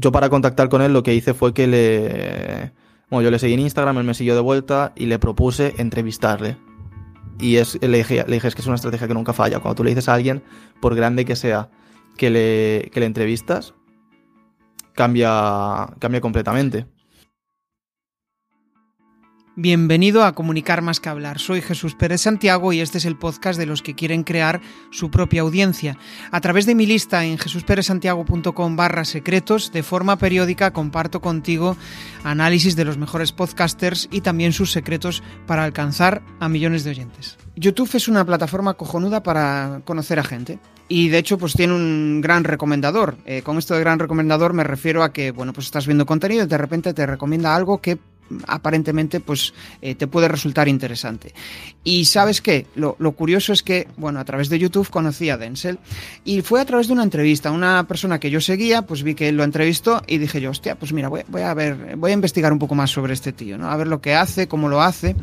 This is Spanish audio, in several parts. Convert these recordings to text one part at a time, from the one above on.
yo para contactar con él lo que hice fue que le... Bueno, yo le seguí en Instagram, él me siguió de vuelta y le propuse entrevistarle. Y es, le, dije, le es que es una estrategia que nunca falla. Cuando tú le dices a alguien, por grande que sea, que le, que le entrevistas, cambia, cambia completamente. Bienvenido a Comunicar más que hablar. Soy Jesús Pérez Santiago y este es el podcast de los que quieren crear su propia audiencia. A través de mi lista en jesusperezsantiago.com barra secretos, de forma periódica comparto contigo análisis de los mejores podcasters y también sus secretos para alcanzar a millones de oyentes. YouTube es una plataforma cojonuda para conocer a gente. Y de hecho, pues tiene un gran recomendador. Eh, con esto de gran recomendador me refiero a que, bueno, pues estás viendo contenido y de repente te recomienda algo que aparentemente pues eh, te puede resultar interesante. Y sabes qué, lo, curioso es que, bueno, a través de YouTube conocí a Denzel y fue a través de una entrevista, una persona que yo seguía, pues vi que él lo entrevistó y dije yo, hostia, pues mira, voy, voy a ver, voy a investigar un poco más sobre este tío, ¿no? A ver lo que hace, cómo lo hace.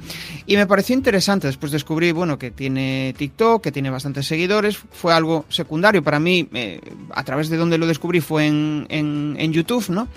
Y me pareció interesante, después descubrí, bueno, que tiene TikTok, que tiene bastantes seguidores, fue algo secundario para mí, eh, a través de donde lo descubrí fue en, en, YouTube, ¿no?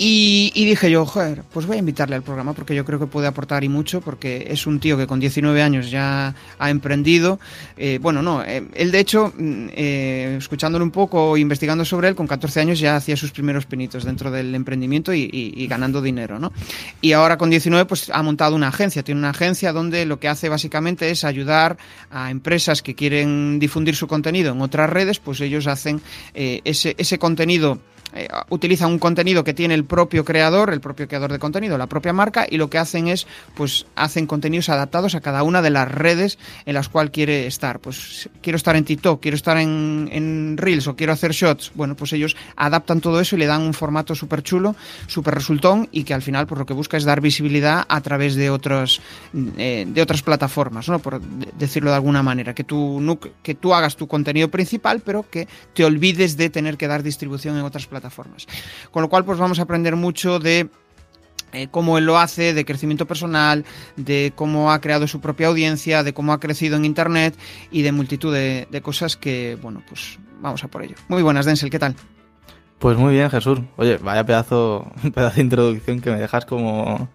Y, dije yo, joder, pues voy a invitar al programa porque yo creo que puede aportar y mucho porque es un tío que con 19 años ya ha emprendido. Eh, bueno, no, eh, él de hecho, mm, eh, escuchándolo un poco, investigando sobre él, con 14 años ya hacía sus primeros pinitos dentro del emprendimiento y, ganando dinero, ¿no? Y ahora con 19 pues ha montado una agencia, tiene una agencia donde lo que hace básicamente es ayudar a empresas que quieren difundir su contenido en otras redes, pues ellos hacen ese, ese contenido eh, utiliza un contenido que tiene el propio creador, el propio creador de contenido, la propia marca, y lo que hacen es, pues, hacen contenidos adaptados a cada una de las redes en las cuales quiere estar. Pues, quiero estar en TikTok, quiero estar en, en Reels o quiero hacer shots. Bueno, pues ellos adaptan todo eso y le dan un formato súper chulo, súper resultón, y que al final, pues, lo que busca es dar visibilidad a través de otros, eh, de otras plataformas, ¿no? Por decirlo de alguna manera, que tú, que tú hagas tu contenido principal, pero que te olvides de tener que dar distribución en otras plataformas plataformas. Con lo cual, pues vamos a aprender mucho de eh, cómo él lo hace, de crecimiento personal, de cómo ha creado su propia audiencia, de cómo ha crecido en Internet y de multitud de, cosas que, bueno, pues vamos a por ello. Muy buenas, Denzel, ¿qué tal? Pues muy bien, Jesús. Oye, vaya pedazo, pedazo de introducción que me dejas como,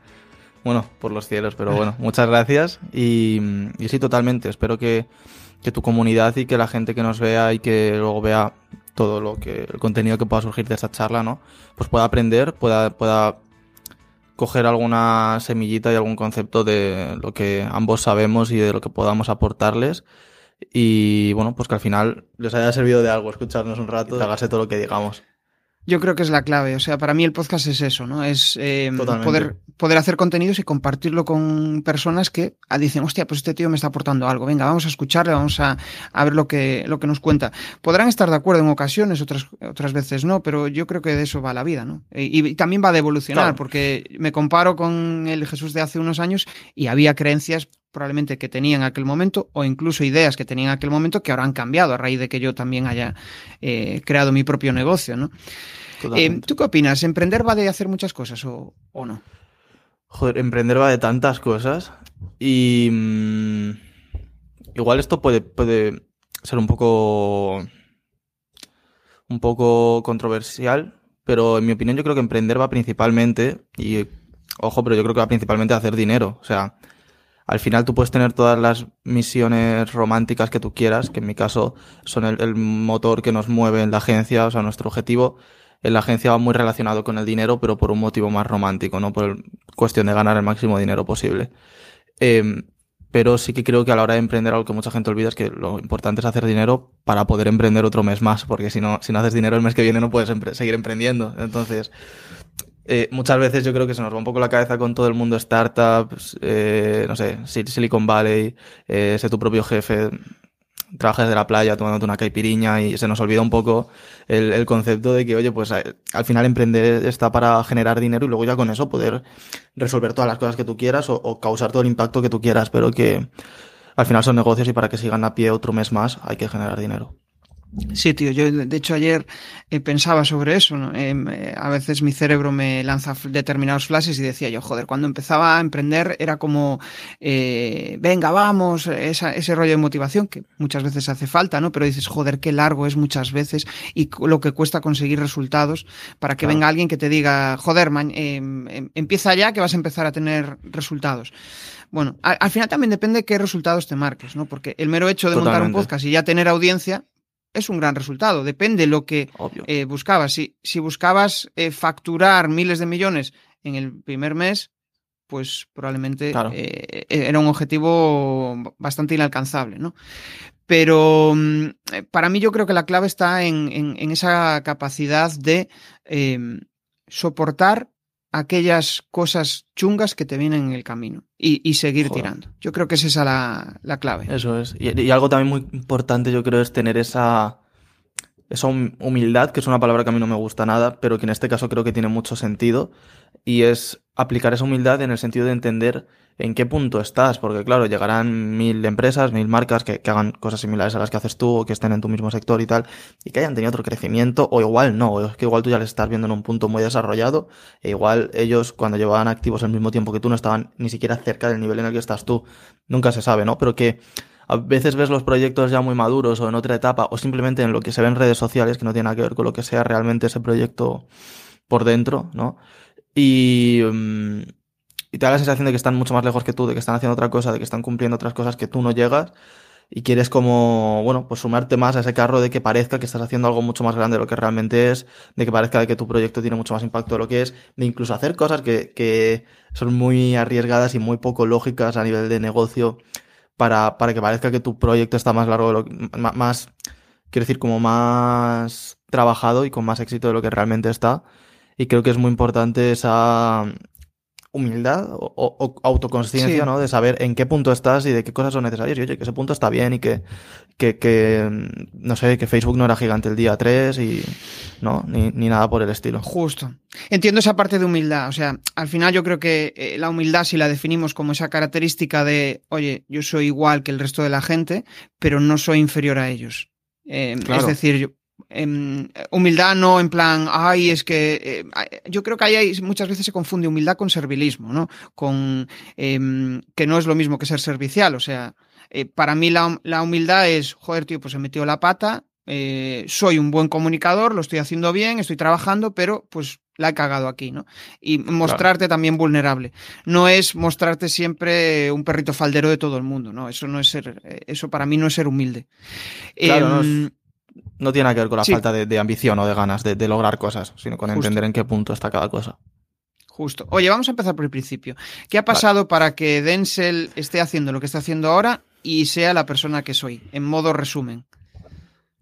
bueno, por los cielos, pero bueno, muchas gracias y, y sí, totalmente. Espero que, que tu comunidad y que la gente que nos vea y que luego vea todo lo que el contenido que pueda surgir de esta charla, ¿no? Pues pueda aprender, pueda, pueda coger alguna semillita y algún concepto de lo que ambos sabemos y de lo que podamos aportarles. Y bueno, pues que al final les haya servido de algo escucharnos un rato, y hágase todo lo que digamos. Yo creo que es la clave. O sea, para mí el podcast es eso, ¿no? Es eh, poder, poder hacer contenidos y compartirlo con personas que dicen, hostia, pues este tío me está aportando algo. Venga, vamos a escucharle, vamos a, a, ver lo que, lo que nos cuenta. Podrán estar de acuerdo en ocasiones, otras, otras veces no, pero yo creo que de eso va la vida, ¿no? Y, también va de evolucionar, porque me comparo con el Jesús de hace unos años y había creencias probablemente que tenía en aquel momento o incluso ideas que tenía en aquel momento que ahora han cambiado a raíz de que yo también haya eh, creado mi propio negocio, ¿no? Eh, ¿Tú qué opinas? ¿Emprender va de hacer muchas cosas o, no? Joder, emprender va de tantas cosas y mm, igual esto puede, puede ser un poco un poco controversial, pero en mi opinión yo creo que emprender va principalmente y ojo, pero yo creo que va principalmente a hacer dinero, o sea, al final tú puedes tener todas las misiones románticas que tú quieras, que en mi caso son el, motor que nos mueve en la agencia, o sea, nuestro objetivo en la agencia va muy relacionado con el dinero, pero por un motivo más romántico, no por cuestión de ganar el máximo dinero posible. Em, pero sí que creo que a la hora de emprender algo que mucha gente olvida es que lo importante es hacer dinero para poder emprender otro mes más, porque si no, si no haces dinero el mes que viene no puedes seguir emprendiendo. Entonces, eh, muchas veces yo creo que se nos va un poco la cabeza con todo el mundo startups, eh, no sé, Silicon Valley, eh, sé tu propio jefe, trabajas de la playa tomándote una caipiriña y se nos olvida un poco el, concepto de que, oye, pues al final emprender está para generar dinero y luego ya con eso poder resolver todas las cosas que tú quieras o, o causar todo el impacto que tú quieras, pero que al final son negocios y para que sigan a pie otro mes más hay que generar dinero. Sí, tío, yo de hecho ayer eh, pensaba sobre eso. ¿no? Em, eh, a veces mi cerebro me lanza determinados flashes y decía yo, joder, cuando empezaba a emprender era como, eh, venga, vamos, esa, ese rollo de motivación que muchas veces hace falta, ¿no? Pero dices, joder, qué largo es muchas veces y lo que cuesta conseguir resultados para que Claro. venga alguien que te diga, joder, em, em, empieza ya que vas a empezar a tener resultados. Bueno, al, al final también depende qué resultados te marques, ¿no? Porque el mero hecho de montar un podcast y ya tener audiencia es un gran resultado. Depende lo que eh, buscabas. Si, si buscabas eh, facturar miles de millones en el primer mes, pues probablemente Claro. eh, era un objetivo bastante inalcanzable, ¿no? Pero mm, para mí yo creo que la clave está en, en- en esa capacidad de eh, soportar aquellas cosas chungas que te vienen en el camino y, y seguir Joder. tirando. Yo creo que es esa la, la clave. Eso es. Y, y algo también muy importante, yo creo, es tener esa, esa hum- humildad, que es una palabra que a mí no me gusta nada, pero que en este caso creo que tiene mucho sentido. Y es aplicar esa humildad en el sentido de entender en qué punto estás, porque claro, llegarán mil empresas, mil marcas que, hagan cosas similares a las que haces tú o que estén en tu mismo sector y tal, y que hayan tenido otro crecimiento, o igual no, es que igual tú ya les estás viendo en un punto muy desarrollado, e igual ellos cuando llevaban activos al mismo tiempo que tú no estaban ni siquiera cerca del nivel en el que estás tú. Nunca se sabe, ¿no? Pero que a veces ves los proyectos ya muy maduros o en otra etapa, o simplemente en lo que se ve en redes sociales, que no tiene nada que ver con lo que sea realmente ese proyecto por dentro, ¿no? Y, mm, y te da la sensación de que están mucho más lejos que tú, de que están haciendo otra cosa, de que están cumpliendo otras cosas que tú no llegas. Y quieres como, bueno, pues sumarte más a ese carro de que parezca que estás haciendo algo mucho más grande de lo que realmente es, de que parezca que tu proyecto tiene mucho más impacto de lo que es, de incluso hacer cosas que, que son muy arriesgadas y muy poco lógicas a nivel de negocio para, para que parezca que tu proyecto está más largo de lo que, más, quiero decir, como más trabajado y con más éxito de lo que realmente está. Y creo que es muy importante esa humildad o, autoconsciencia, Sí. ¿no? De saber en qué punto estás y de qué cosas son necesarias. Y oye, que ese punto está bien y que, que, que, mm, no sé, que Facebook no era gigante el día 3 y, no, ni, ni nada por el estilo. Justo. Entiendo esa parte de humildad. O sea, al final yo creo que eh, la humildad, si la definimos como esa característica de, oye, yo soy igual que el resto de la gente, pero no soy inferior a ellos. Eh, Claro. Es decir, humildad no en plan, ay, es que eh, yo creo que ahí hay- muchas veces se confunde humildad con servilismo, ¿no? Con em, que no es lo mismo que ser servicial. O sea, eh, para mí la, la humildad es, joder, tío, pues he metido la pata, eh, soy un buen comunicador, lo estoy haciendo bien, estoy trabajando, pero pues la he cagado aquí, ¿no? Y mostrarte también vulnerable. No es mostrarte siempre un perrito faldero de todo el mundo, ¿no? Eso no es ser, eso para mí no es ser humilde. Claro, no es- Em, No tiene nada que ver con la Sí. falta de, de ambición o de ganas de, de lograr cosas, sino con Justo. entender en qué punto está cada cosa. Justo. Oye, vamos a empezar por el principio. ¿Qué ha pasado para que Denzel esté haciendo lo que está haciendo ahora y sea la persona que soy? En modo resumen.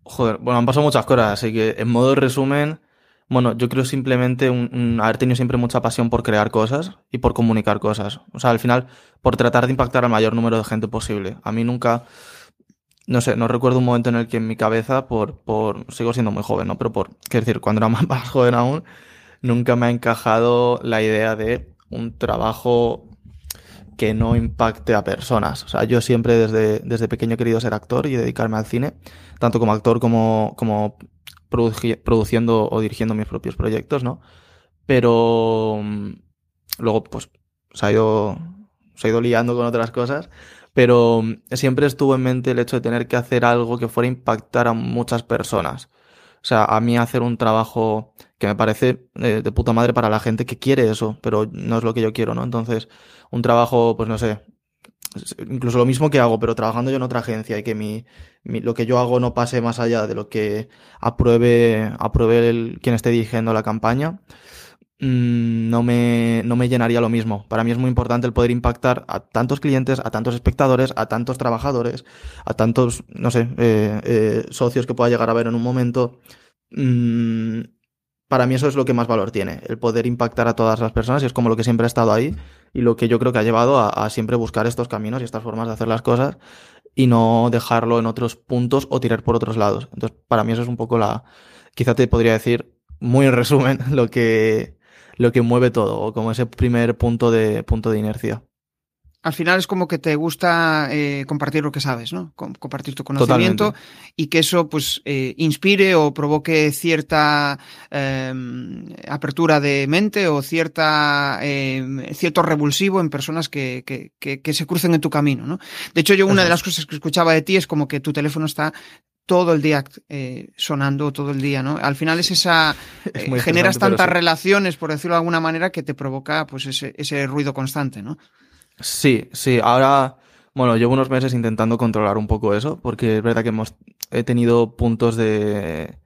Joder, bueno, han pasado muchas cosas, así que en modo resumen, bueno, yo creo simplemente un, un- haber tenido siempre mucha pasión por crear cosas y por comunicar cosas. O sea, al final, por tratar de impactar al mayor número de gente posible. A mí nunca, no sé, no recuerdo un momento en el que en mi cabeza, por, por, sigo siendo muy joven, ¿no? Pero por, quiero decir, cuando era más, más joven aún, nunca me ha encajado la idea de un trabajo que no impacte a personas. O sea, yo siempre desde, desde pequeño he querido ser actor y dedicarme al cine, tanto como actor como, como produci- produciendo o dirigiendo mis propios proyectos, ¿no? Pero mm, luego, pues, se ha ido, se ha ido liando con otras cosas, pero mm, siempre estuvo en mente el hecho de tener que hacer algo que fuera a impactar a muchas personas. O sea, a mí hacer un trabajo que me parece eh, de puta madre para la gente que quiere eso, pero no es lo que yo quiero, ¿no? Entonces, un trabajo, pues no sé, incluso lo mismo que hago, pero trabajando yo en otra agencia y que mi, mi- lo que yo hago no pase más allá de lo que apruebe, apruebe el, quien esté dirigiendo la campaña, no me, no me llenaría lo mismo. Para mí es muy importante el poder impactar a tantos clientes, a tantos espectadores, a tantos trabajadores, a tantos, no sé, eh, eh, socios que pueda llegar a ver en un momento. Mm, para mí eso es lo que más valor tiene, el poder impactar a todas las personas y es como lo que siempre ha estado ahí y lo que yo creo que ha llevado a, a siempre buscar estos caminos y estas formas de hacer las cosas y no dejarlo en otros puntos o tirar por otros lados. Entonces, para mí eso es un poco la, quizá te podría decir muy en resumen lo que, lo que mueve todo o como ese primer punto de, punto de inercia. al final es como que te gusta eh, compartir lo que sabes, ¿no? compartir tu conocimiento Totalmente. y que eso pues eh, inspire o provoque cierta em, apertura de mente o cierta em, cierto revulsivo en personas que, que, que, que, se crucen en tu camino, ¿no? De hecho, yo una de las cosas que escuchaba de ti es como que tu teléfono está todo el día eh, sonando todo el día, ¿no? Al final es esa Es eh, generas tantas sí. relaciones, por decirlo de alguna manera, que te provoca pues ese, ese ruido constante, ¿no? Sí, sí, ahora, bueno, llevo unos meses intentando controlar un poco eso, porque es verdad que hemos, he tenido puntos de,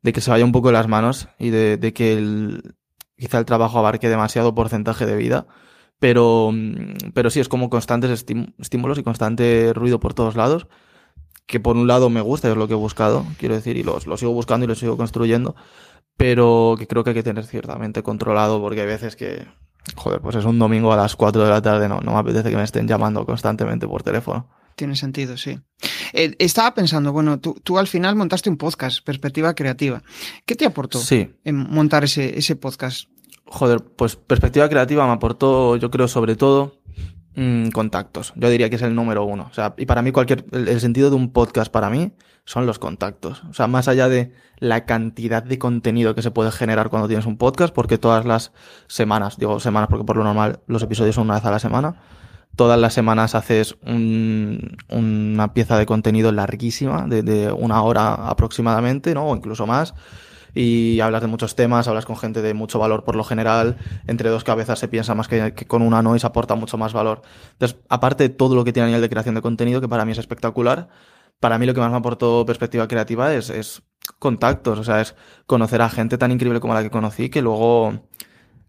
de que se vaya un poco de las manos y de, de que el, quizá el trabajo abarque demasiado porcentaje de vida, pero, mm, pero sí, es como constantes estímulos y constante ruido por todos lados, que por un lado me gusta, es lo que he buscado, quiero decir, y lo, lo sigo buscando y lo sigo construyendo, pero que creo que hay que tener ciertamente controlado, porque hay veces que, joder, pues es un domingo a las 4 de la tarde, no, no me apetece que me estén llamando constantemente por teléfono. Tiene sentido, sí. Eh, estaba pensando, bueno, tú, tú, al final montaste un podcast, Perspectiva Creativa. ¿Qué te aportó sí. en montar ese, ese podcast? Joder, pues Perspectiva Creativa me aportó, yo creo, sobre todo mmm, contactos. Yo diría que es el número uno. O sea, y para mí cualquier, el, el sentido de un podcast para mí son los contactos. O sea, más allá de la cantidad de contenido que se puede generar cuando tienes un podcast, porque todas las semanas, digo semanas porque por lo normal los episodios son una vez a la semana, todas las semanas haces un, una pieza de contenido larguísima, de, de, una hora aproximadamente, ¿no? O incluso más. Y hablas de muchos temas, hablas con gente de mucho valor por lo general. Entre dos cabezas se piensa más que, con una no y se aporta mucho más valor. Entonces, aparte de todo lo que tiene a nivel de creación de contenido, que para mí es espectacular, para mí lo que más me aportó perspectiva creativa es, es contactos, o sea, es conocer a gente tan increíble como la que conocí que luego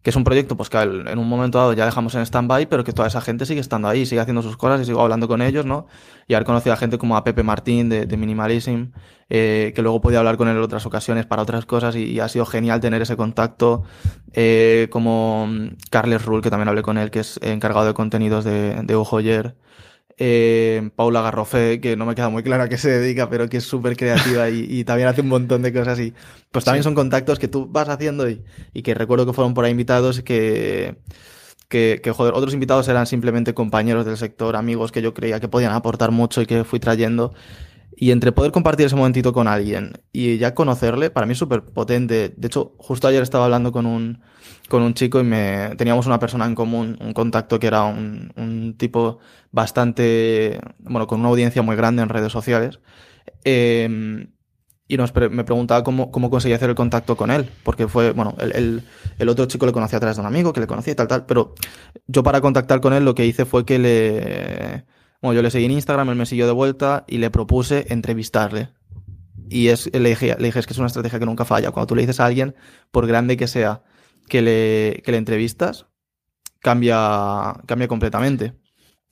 que es un proyecto pues que en un momento dado ya dejamos en stand-by, pero que toda esa gente sigue estando ahí, sigue haciendo sus cosas y sigo hablando con ellos, ¿no? Y haber conocido a gente como a Pepe Martín de, de Minimalism, eh, que luego podía hablar con él en otras ocasiones para otras cosas y, ha sido genial tener ese contacto, eh, como Carles Rull, que también hablé con él, que es encargado de contenidos de, de eh, Paula Garrofé, que no me queda muy clara a qué se dedica, pero que es súper creativa y, y, también hace un montón de cosas y pues también sí. son contactos que tú vas haciendo y, y, que recuerdo que fueron por ahí invitados que, que, que, joder, otros invitados eran simplemente compañeros del sector, amigos que yo creía que podían aportar mucho y que fui trayendo. Y entre poder compartir ese momentito con alguien y ya conocerle, para mí es súper potente. De hecho, justo ayer estaba hablando con un, con un chico y me teníamos una persona en común, un contacto que era un, un tipo bastante, bueno, con una audiencia muy grande en redes sociales. Eh, y nos me preguntaba cómo, cómo conseguía hacer el contacto con él, porque fue, bueno, el, el, el, otro chico le conocía a través de un amigo que le conocía y tal, tal, pero yo para contactar con él lo que hice fue que le, bueno, yo le seguí en Instagram, él me siguió de vuelta y le propuse entrevistarle. Y es, le, dije, le dije, es que es una estrategia que nunca falla. Cuando tú le dices a alguien, por grande que sea, que le, que le entrevistas, cambia, cambia completamente.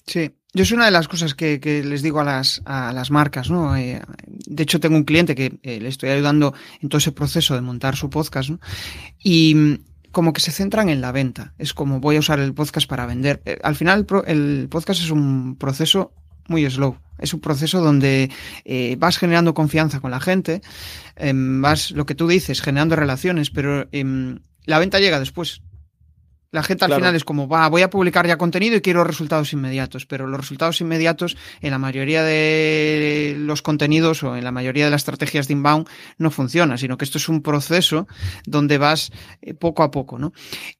Sí, yo es una de las cosas que, que les digo a las, a las marcas, ¿no? Eh, de hecho, tengo un cliente que eh, le estoy ayudando en todo ese proceso de montar su podcast, ¿no? Y mm, como que se centran en la venta. Es como voy a usar el podcast para vender. Eh, al final, el, pro, el podcast es un proceso muy slow. Es un proceso donde vas generando confianza con la gente, eh, vas, lo que tú dices, generando relaciones, pero eh, la venta llega después. La gente al claro. final es como, va, voy a publicar ya contenido y quiero resultados inmediatos, pero los resultados inmediatos en la mayoría de los contenidos o en la mayoría de las estrategias de inbound no funciona, sino que esto es un proceso donde vas eh, poco a poco, ¿no?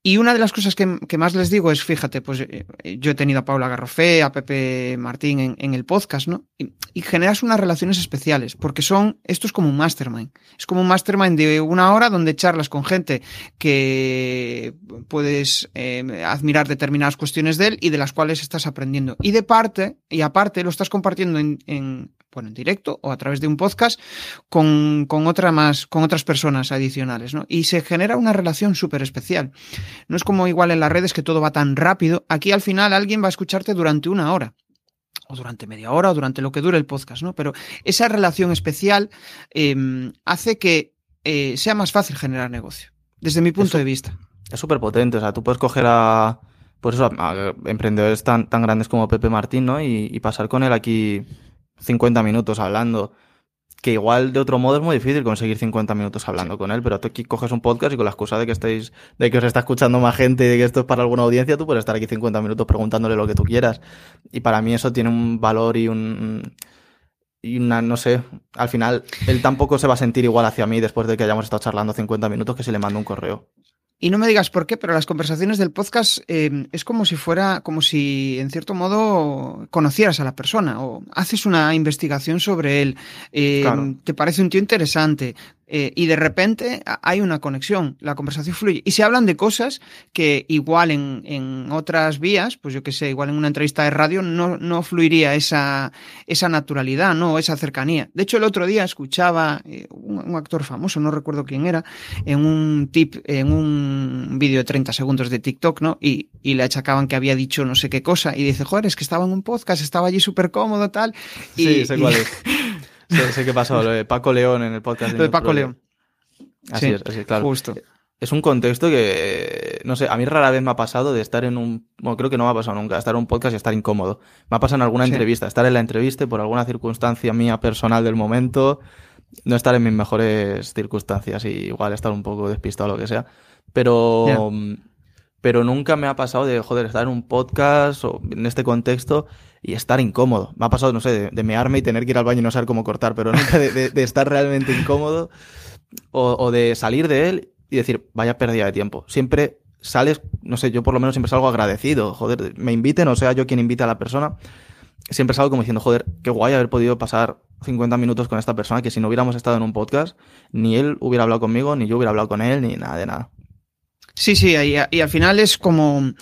Y una de las cosas que, que más les digo es, fíjate, pues eh, yo he tenido a Paula Garrofé, a Pepe Martín en, en el podcast, ¿no? Y, y, generas unas relaciones especiales, porque son, esto es como un mastermind, es como un mastermind de una hora donde charlas con gente que puedes eh, admirar determinadas cuestiones de él y de las cuales estás aprendiendo. Y de parte, y aparte, lo estás compartiendo en, en bueno, en directo o a través de un podcast con, con, otra más, con otras personas adicionales, ¿no? Y se genera una relación súper especial. No es como igual en las redes que todo va tan rápido. Aquí al final alguien va a escucharte durante una hora o durante media hora o durante lo que dure el podcast, ¿no? Pero esa relación especial eh, hace que eh, sea más fácil generar negocio, desde mi punto Eso. de vista es súper potente. O sea, tú puedes coger a, pues eso, a emprendedores tan, tan grandes como Pepe Martín, ¿no? Y, y, pasar con él aquí 50 minutos hablando. que igual de otro modo es muy difícil conseguir 50 minutos hablando con él, pero tú aquí coges un podcast y con la excusa de que estéis, de que os está escuchando más gente y de que esto es para alguna audiencia, tú puedes estar aquí 50 minutos preguntándole lo que tú quieras. Y para mí eso tiene un valor y un, y una, no sé, al final él tampoco se va a sentir igual hacia mí después de que hayamos estado charlando 50 minutos que si le mando un correo. Y no me digas por qué, pero las conversaciones del podcast eh, es como si fuera, como si en cierto modo conocieras a la persona o haces una investigación sobre él, eh, te parece un tío interesante, eh, y de repente hay una conexión, la conversación fluye. Y se hablan de cosas que igual en, en otras vías, pues yo que sé, igual en una entrevista de radio no, no fluiría esa, esa naturalidad, ¿no? Esa cercanía. De hecho, el otro día escuchaba eh, un, un, actor famoso, no recuerdo quién era, en un tip, en un vídeo de 30 segundos de TikTok, ¿no? Y, y le achacaban que había dicho no sé qué cosa. Y dice, joder, es que estaba en un podcast, estaba allí súper cómodo, tal. Y, sí, sé cuál es. Sé, sé qué pasó, lo de Paco León en el podcast. Lo de Paco León. Así Sí, es, así es, claro. Justo. Es un contexto que, no sé, a mí rara vez me ha pasado de estar en un, bueno, creo que no me ha pasado nunca, estar en un podcast y estar incómodo. Me ha pasado en alguna Sí. entrevista, estar en la entrevista y por alguna circunstancia mía personal del momento, no estar en mis mejores circunstancias y igual estar un poco despistado o lo que sea. Pero, pero nunca me ha pasado de, joder, estar en un podcast o en este contexto y estar incómodo. Me ha pasado, no sé, de, de mearme y tener que ir al baño y no saber cómo cortar, pero nunca de, estar realmente incómodo o, o de salir de él y decir, vaya pérdida de tiempo. Siempre sales, no sé, yo por lo menos siempre salgo agradecido, joder, me inviten, o sea, yo quien invita a la persona, siempre salgo como diciendo, joder, qué guay haber podido pasar 50 minutos con esta persona, que si no hubiéramos estado en un podcast, ni él hubiera hablado conmigo, ni yo hubiera hablado con él, ni nada de nada. Sí, sí, y, y al final es como.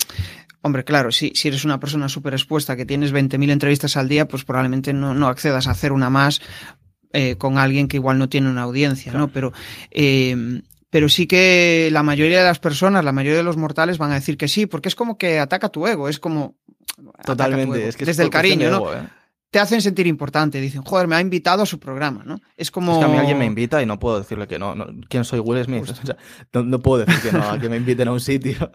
Hombre, claro, si, si eres una persona súper expuesta, que tienes 20.000 entrevistas al día, pues probablemente no, no accedas a hacer una más eh, con alguien que igual no tiene una audiencia, ¿no? Pero, eh, pero sí que la mayoría de las personas, la mayoría de los mortales van a decir que sí, porque es como que ataca tu ego, es como. Totalmente, es que es Desde el cariño, ¿no? ego, ¿eh? Te hacen sentir importante, dicen, joder, me ha invitado a su programa, ¿no? Es como. Es que a mí alguien me invita y no puedo decirle que no. no. ¿Quién soy Will Smith? O sea, no, no puedo decir que no, a que me inviten a un sitio.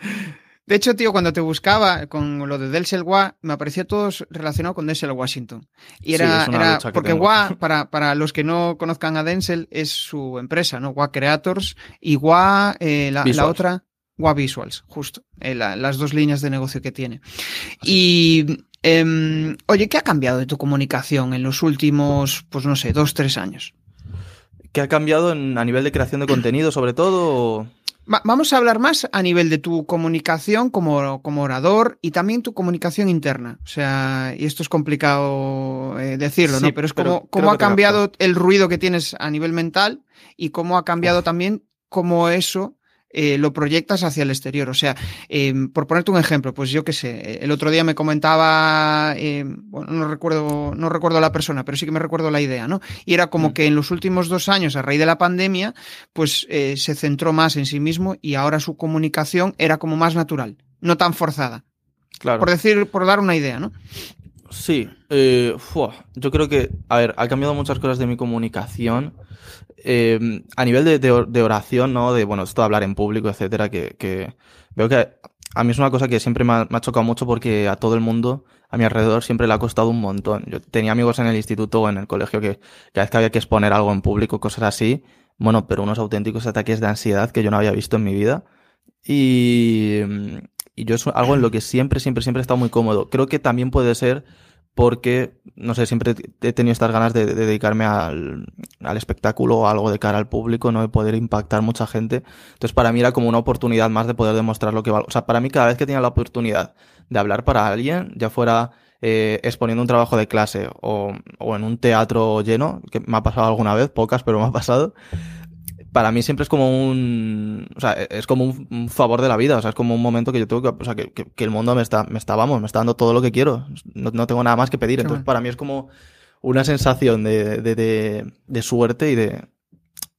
De hecho, tío, cuando te buscaba con lo de Denzel Wa, me aparecía todo relacionado con Denzel Washington. Y era, porque. Wa, para, para los que no conozcan a Denzel, es su empresa, ¿no? Wa Creators y Wa, eh, la, la otra, Wa Visuals, justo. eh, la- las dos líneas de negocio que tiene. Y, em, oye, ¿qué ha cambiado de tu comunicación en los últimos, pues no sé, dos, tres años? ¿Qué ha cambiado en- a nivel de creación de contenido, sobre todo? o- Va- vamos a hablar más a nivel de tu comunicación como, como orador y también tu comunicación interna. O sea, y esto es complicado eh, decirlo, Sí, ¿no? Pero es pero como, cómo ha cambiado el ruido que tienes a nivel mental y cómo ha cambiado también cómo eso eh, lo proyectas hacia el exterior. O sea, eh, por ponerte un ejemplo, pues yo qué sé, el otro día me comentaba, eh, bueno, no recuerdo, no recuerdo la persona, pero sí que me recuerdo la idea, ¿no? Y era como Mm. que en los últimos dos años, a raíz de la pandemia, pues eh, se centró más en sí mismo y ahora su comunicación era como más natural, no tan forzada. Claro. Por decir, por dar una idea, ¿no? Sí, eh, fua, yo creo que, a ver, ha cambiado muchas cosas de mi comunicación. eh, a nivel de, de de oración, ¿no? De, bueno, esto de hablar en público, etcétera, que, que veo que a mí es una cosa que siempre me ha, me ha chocado mucho porque a todo el mundo a mi alrededor siempre le ha costado un montón. Yo tenía amigos en el instituto o en el colegio que cada vez que había que exponer algo en público, cosas así, bueno, pero unos auténticos ataques de ansiedad que yo no había visto en mi vida. Y, y yo es algo en lo que siempre, siempre, siempre he estado muy cómodo. Creo que también puede ser porque, no sé, siempre he tenido estas ganas de, de dedicarme al, al espectáculo o algo de cara al público, ¿no? De poder impactar mucha gente. Entonces, para mí era como una oportunidad más de poder demostrar lo que valgo. O sea, para mí cada vez que tenía la oportunidad de hablar para alguien, ya fuera eh, exponiendo un trabajo de clase o, o en un teatro lleno, que me ha pasado alguna vez, pocas, pero me ha pasado, para mí siempre es como un, o sea, es como un, un favor de la vida, o sea, es como un momento que yo tengo que, o sea, que, que, que el mundo me está, me está, vamos, me está dando todo lo que quiero, no, no tengo nada más que pedir, Qué entonces bueno. para mí es como una sensación de, de, de, de suerte y de,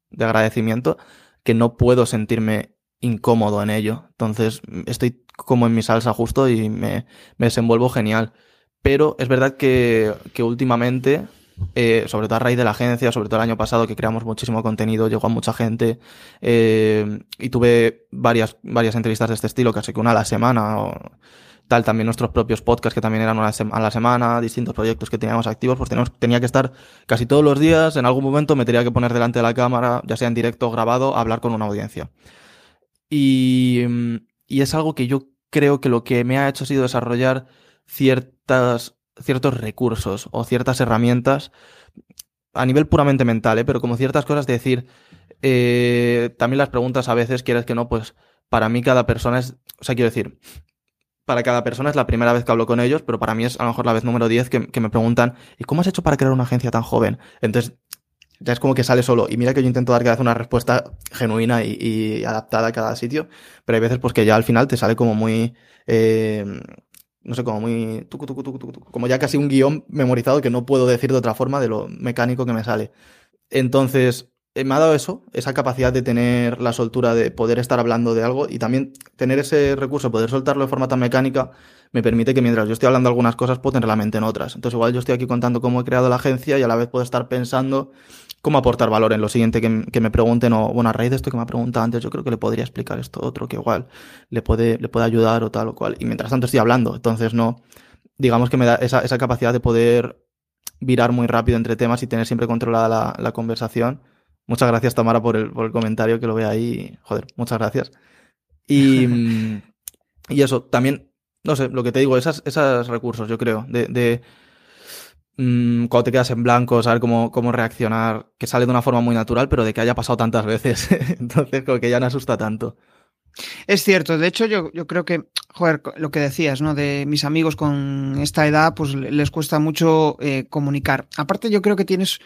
de agradecimiento que no puedo sentirme incómodo en ello, entonces estoy como en mi salsa justo y me, me desenvuelvo genial, pero es verdad que, que últimamente eh, sobre todo a raíz de la agencia, sobre todo el año pasado que creamos muchísimo contenido, llegó a mucha gente eh, y tuve varias, varias entrevistas de este estilo, casi que una a la semana. o- tal, también nuestros propios podcasts que también eran una a la semana, distintos proyectos que teníamos activos, pues tenía que estar casi todos los días, en algún momento me tenía que poner delante de la cámara, ya sea en directo o grabado, a hablar con una audiencia. Y, y es algo que yo creo que lo que me ha hecho ha sido desarrollar ciertas, ciertos recursos o ciertas herramientas a nivel puramente mental, ¿eh? pero como ciertas cosas de decir, eh, también las preguntas a veces, quieres que no, pues para mí cada persona es, o sea, quiero decir, para cada persona es la primera vez que hablo con ellos, pero para mí es a lo mejor la vez número 10 que, me preguntan, ¿y cómo has hecho para crear una agencia tan joven? Entonces, ya es como que sale solo. Y mira que yo intento dar cada vez una respuesta genuina y, adaptada a cada sitio, pero hay veces pues que ya al final te sale como muy... Eh, no sé, como muy... como ya casi un guion memorizado que no puedo decir de otra forma de lo mecánico que me sale. Entonces, eh, me ha dado eso, esa capacidad de tener la soltura de poder estar hablando de algo y también tener ese recurso, poder soltarlo de forma tan mecánica, me permite que mientras yo estoy hablando algunas cosas puedo tener la mente en otras. Entonces igual yo estoy aquí contando cómo he creado la agencia y a la vez puedo estar pensando cómo aportar valor en lo siguiente que, me pregunten o, bueno, a raíz de esto que me ha preguntado antes, yo creo que le podría explicar esto otro que igual le puede, le puede ayudar o tal o cual. Y mientras tanto estoy hablando, entonces no, digamos que me da esa, esa capacidad de poder virar muy rápido entre temas y tener siempre controlada la, la conversación Muchas gracias, Tamara, por el, por el comentario que lo ve ahí. Joder, muchas gracias. Y, y eso, también, no sé, lo que te digo, esas, esos recursos, yo creo, de, de mmm, cuando te quedas en blanco, saber cómo, cómo reaccionar, que sale de una forma muy natural, pero de que haya pasado tantas veces. Entonces, como que ya no asusta tanto. Es cierto, de hecho yo, yo, creo que, joder, lo que decías, ¿no? De mis amigos con esta edad, pues les cuesta mucho eh, comunicar. Aparte yo creo que tienes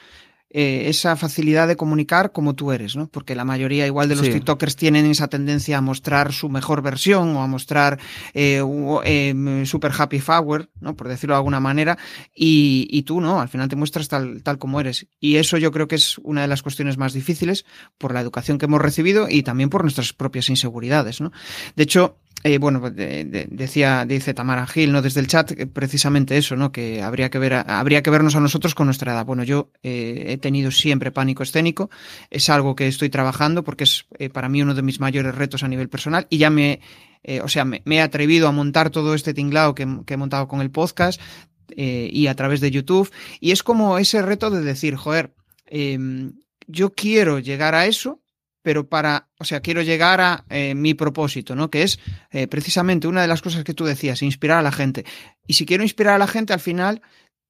eh, esa facilidad de comunicar como tú eres, ¿no? Porque la mayoría igual de los TikTokers tienen esa tendencia a mostrar su mejor versión o a mostrar eh, em, super happy flower, ¿no? Por decirlo de alguna manera, y, y, tú, ¿no? Al final te muestras tal, tal como eres. Y eso yo creo que es una de las cuestiones más difíciles por la educación que hemos recibido y también por nuestras propias inseguridades, ¿no? De hecho, eh, bueno, pues, decía, dice Tamara Gil, ¿no? Desde el chat, precisamente eso, ¿no? Que habría que ver, habría que vernos a nosotros con nuestra edad. Bueno, yo eh, he tenido siempre pánico escénico. Es algo que estoy trabajando porque es eh, para mí uno de mis mayores retos a nivel personal y ya me, o sea, me, he atrevido a montar todo este tinglado que, he montado con el podcast y a través de YouTube. Y es como ese reto de decir, joder, em, yo quiero llegar a eso pero para, o sea, quiero llegar a eh, mi propósito, ¿no? Que es eh, precisamente una de las cosas que tú decías, inspirar a la gente. Y si quiero inspirar a la gente, al final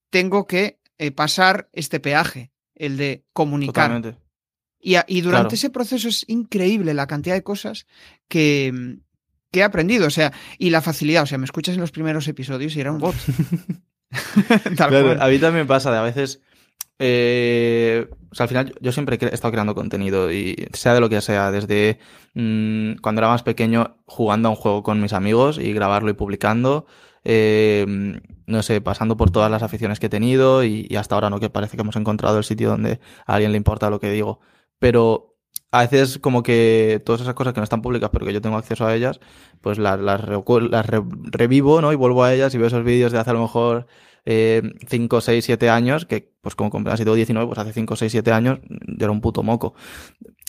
tengo que eh, pasar este peaje, el de comunicar. Totalmente. Y, y durante ese proceso es increíble la cantidad de cosas que, que he aprendido, o sea, y la facilidad, o sea, me escuchas en los primeros episodios y era un bot. a mí también pasa de a veces eh, o sea, al final yo siempre he estado creando contenido y sea de lo que sea, desde mm, cuando era más pequeño jugando a un juego con mis amigos y grabarlo y publicando, eh, no sé, pasando por todas las aficiones que he tenido y, hasta ahora no que parece que hemos encontrado el sitio donde a alguien le importa lo que digo, pero a veces como que todas esas cosas que no están públicas pero que yo tengo acceso a ellas, pues las, las, revivo, ¿no? Y vuelvo a ellas y veo esos vídeos de hace a lo mejor 5, 6, 7 años, que pues como ha sido 19, pues hace 5, 6, 7 años yo era un puto moco.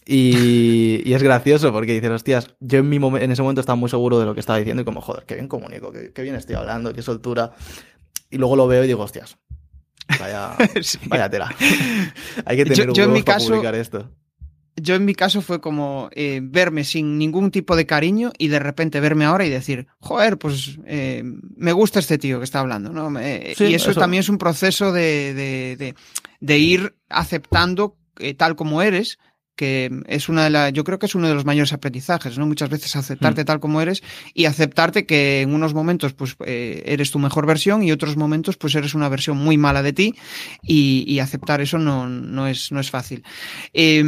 Y, y es gracioso porque dices, hostias, yo en, mi en ese momento estaba muy seguro de lo que estaba diciendo y como, joder, qué bien comunico, qué, bien estoy hablando, qué soltura. Y luego lo veo y digo, hostias, vaya, vaya tela. Hay que tener un para publicar esto yo en mi caso fue como eh, verme sin ningún tipo de cariño y de repente verme ahora y decir, joder, pues eh, me gusta este tío que está hablando, ¿no? y eso, también es un proceso de, de, de, ir aceptando eh, tal como eres, que es una de las, yo creo que es uno de los mayores aprendizajes, ¿no? Muchas veces aceptarte hmm. tal como eres y aceptarte que en unos momentos pues eres tu mejor versión y otros momentos pues eres una versión muy mala de ti y, y aceptar eso no, no, es, no es fácil. Eh,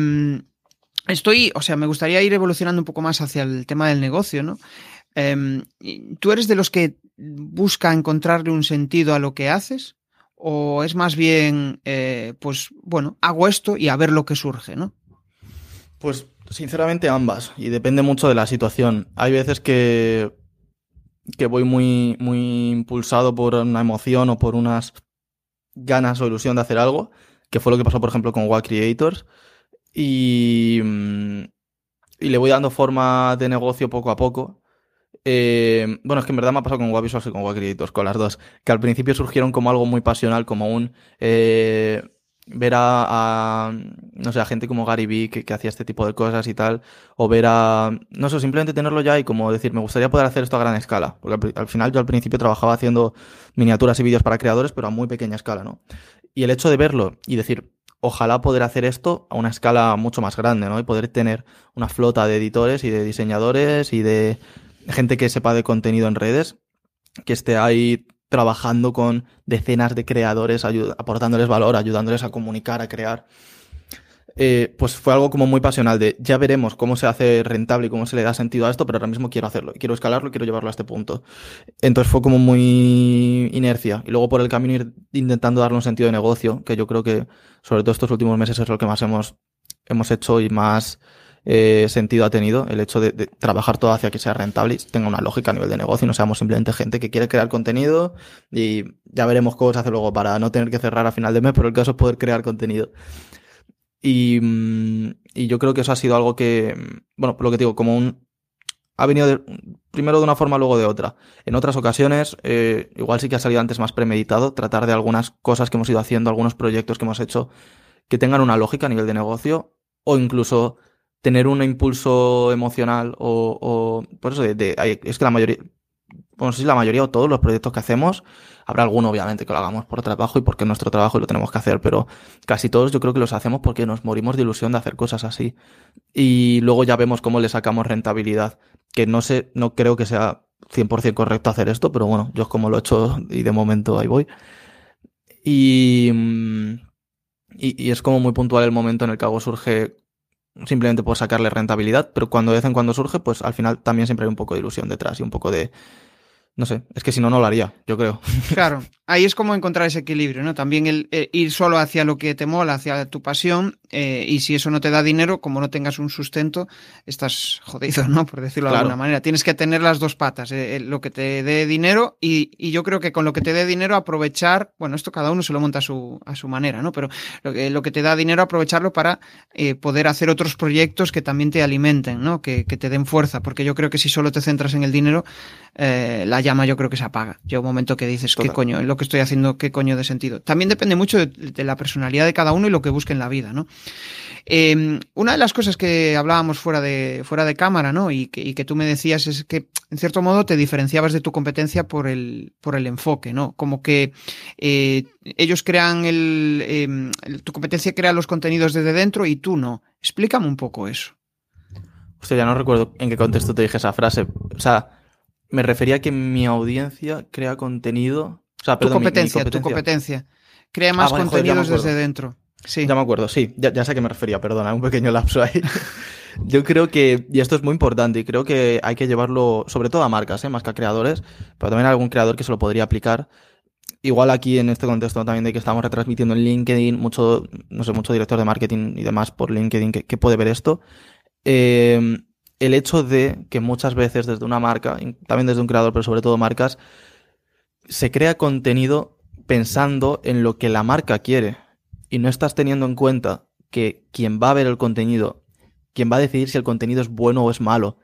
estoy, o sea, me gustaría ir evolucionando un poco más hacia el tema del negocio, ¿no? Em, ¿Tú eres de los que busca encontrarle un sentido a lo que haces? ¿O es más bien, eh, pues, bueno, hago esto y a ver lo que surge, ¿no? Pues, sinceramente, ambas. Y depende mucho de la situación. Hay veces que, que voy muy, muy impulsado por una emoción o por unas ganas o ilusión de hacer algo, que fue lo que pasó, por ejemplo, con Wild Creators y, mm, y le voy dando forma de negocio poco a poco. eh, bueno, es que en verdad me ha pasado con Webvisuals y con Web con las dos, que al principio surgieron como algo muy pasional, como un... Eh, ver a, no sé, a gente como Gary Vee que, hacía este tipo de cosas y tal, o ver a, no sé, simplemente tenerlo ya y como decir, me gustaría poder hacer esto a gran escala, porque al, al final yo al principio trabajaba haciendo miniaturas y vídeos para creadores, pero a muy pequeña escala, ¿no? Y el hecho de verlo y decir, ojalá poder hacer esto a una escala mucho más grande, ¿no? Y poder tener una flota de editores y de diseñadores y de gente que sepa de contenido en redes, que esté ahí trabajando con decenas de creadores, aportándoles valor, ayudándoles a comunicar, a crear. Eh, pues fue algo como muy pasional de ya veremos cómo se hace rentable y cómo se le da sentido a esto, pero ahora mismo quiero hacerlo, quiero escalarlo, quiero llevarlo a este punto. Entonces fue como muy inercia y luego por el camino ir intentando darle un sentido de negocio, que yo creo que sobre todo estos últimos meses es lo que más hemos, hemos hecho y más eh, sentido ha tenido el hecho de, trabajar todo hacia que sea rentable y tenga una lógica a nivel de negocio no seamos simplemente gente que quiere crear contenido y ya veremos cómo se hace luego para no tener que cerrar a final de mes, pero el caso es poder crear contenido. Y, mm, y yo creo que eso ha sido algo que, mm, bueno, lo que digo, como un... Ha venido primero de una forma, luego de otra. En otras ocasiones, eh, igual sí que ha salido antes más premeditado, tratar de algunas cosas que hemos ido haciendo, algunos proyectos que hemos hecho, que tengan una lógica a nivel de negocio, o incluso tener un impulso emocional o, o por eso de, es que la mayoría, bueno, no sé si la mayoría o todos los proyectos que hacemos, habrá alguno obviamente que lo hagamos por trabajo y porque es nuestro trabajo y lo tenemos que hacer, pero casi todos yo creo que los hacemos porque nos morimos de ilusión de hacer cosas así. Y luego ya vemos cómo le sacamos rentabilidad, que no sé, no creo que sea 100% correcto hacer esto, pero bueno, yo es como lo he hecho y de momento ahí voy. Y, mm, y, y es como muy puntual el momento en el que algo surge simplemente por sacarle rentabilidad, pero cuando de vez en cuando surge, pues al final también siempre hay un poco de ilusión detrás y un poco de, no sé, es que si no, no lo haría, yo creo. Claro, ahí es como encontrar ese equilibrio, ¿no? También el eh, ir solo hacia lo que te mola, hacia tu pasión, eh, y si eso no te da dinero, como no tengas un sustento, estás jodido, ¿no? Por decirlo de alguna manera. Tienes que tener las dos patas, eh, lo que te dé dinero y, y, yo creo que con lo que te dé dinero aprovechar, bueno, esto cada uno se lo monta a su, a su manera, ¿no? Pero lo que, lo que te da dinero aprovecharlo para poder hacer otros proyectos que también te alimenten, ¿no? Que, que, te den fuerza, porque yo creo que si solo te centras en el dinero, la llama yo creo que se apaga. Llega un momento que dices, ¿qué coño? lo que estoy haciendo, ¿qué coño de sentido? También depende mucho de, la personalidad de cada uno y lo que busque en la vida, ¿no? Em, una de las cosas que hablábamos fuera de, fuera de cámara, ¿no? Y que, tú me decías es que, en cierto modo, te diferenciabas de tu competencia por el, por el enfoque, ¿no? Como que eh, ellos crean em, el, Tu competencia crea los contenidos desde dentro y tú no. Explícame un poco eso. Hostia, ya no recuerdo en qué contexto te dije esa frase. O sea, me refería a que mi audiencia crea contenido. O sea, tu, competencia, tu competencia. Crea más ah, contenidos desde dentro. Sí. Ya me acuerdo, sí. Ya, sé a qué me refería, perdona, un pequeño lapso ahí. Yo creo que, y esto es muy importante, y creo que hay que llevarlo, sobre todo a marcas, ¿eh? más que a creadores, pero también a algún creador que se lo podría aplicar. Igual aquí en este contexto también de que estamos retransmitiendo en LinkedIn, mucho, no sé, mucho director de marketing y demás por LinkedIn que, puede ver esto. Eh, el hecho de que muchas veces desde una marca, también desde un creador, pero sobre todo marcas, se crea contenido pensando en lo que la marca quiere y no estás teniendo en cuenta que quien va a ver el contenido, quien va a decidir si el contenido es bueno o es malo,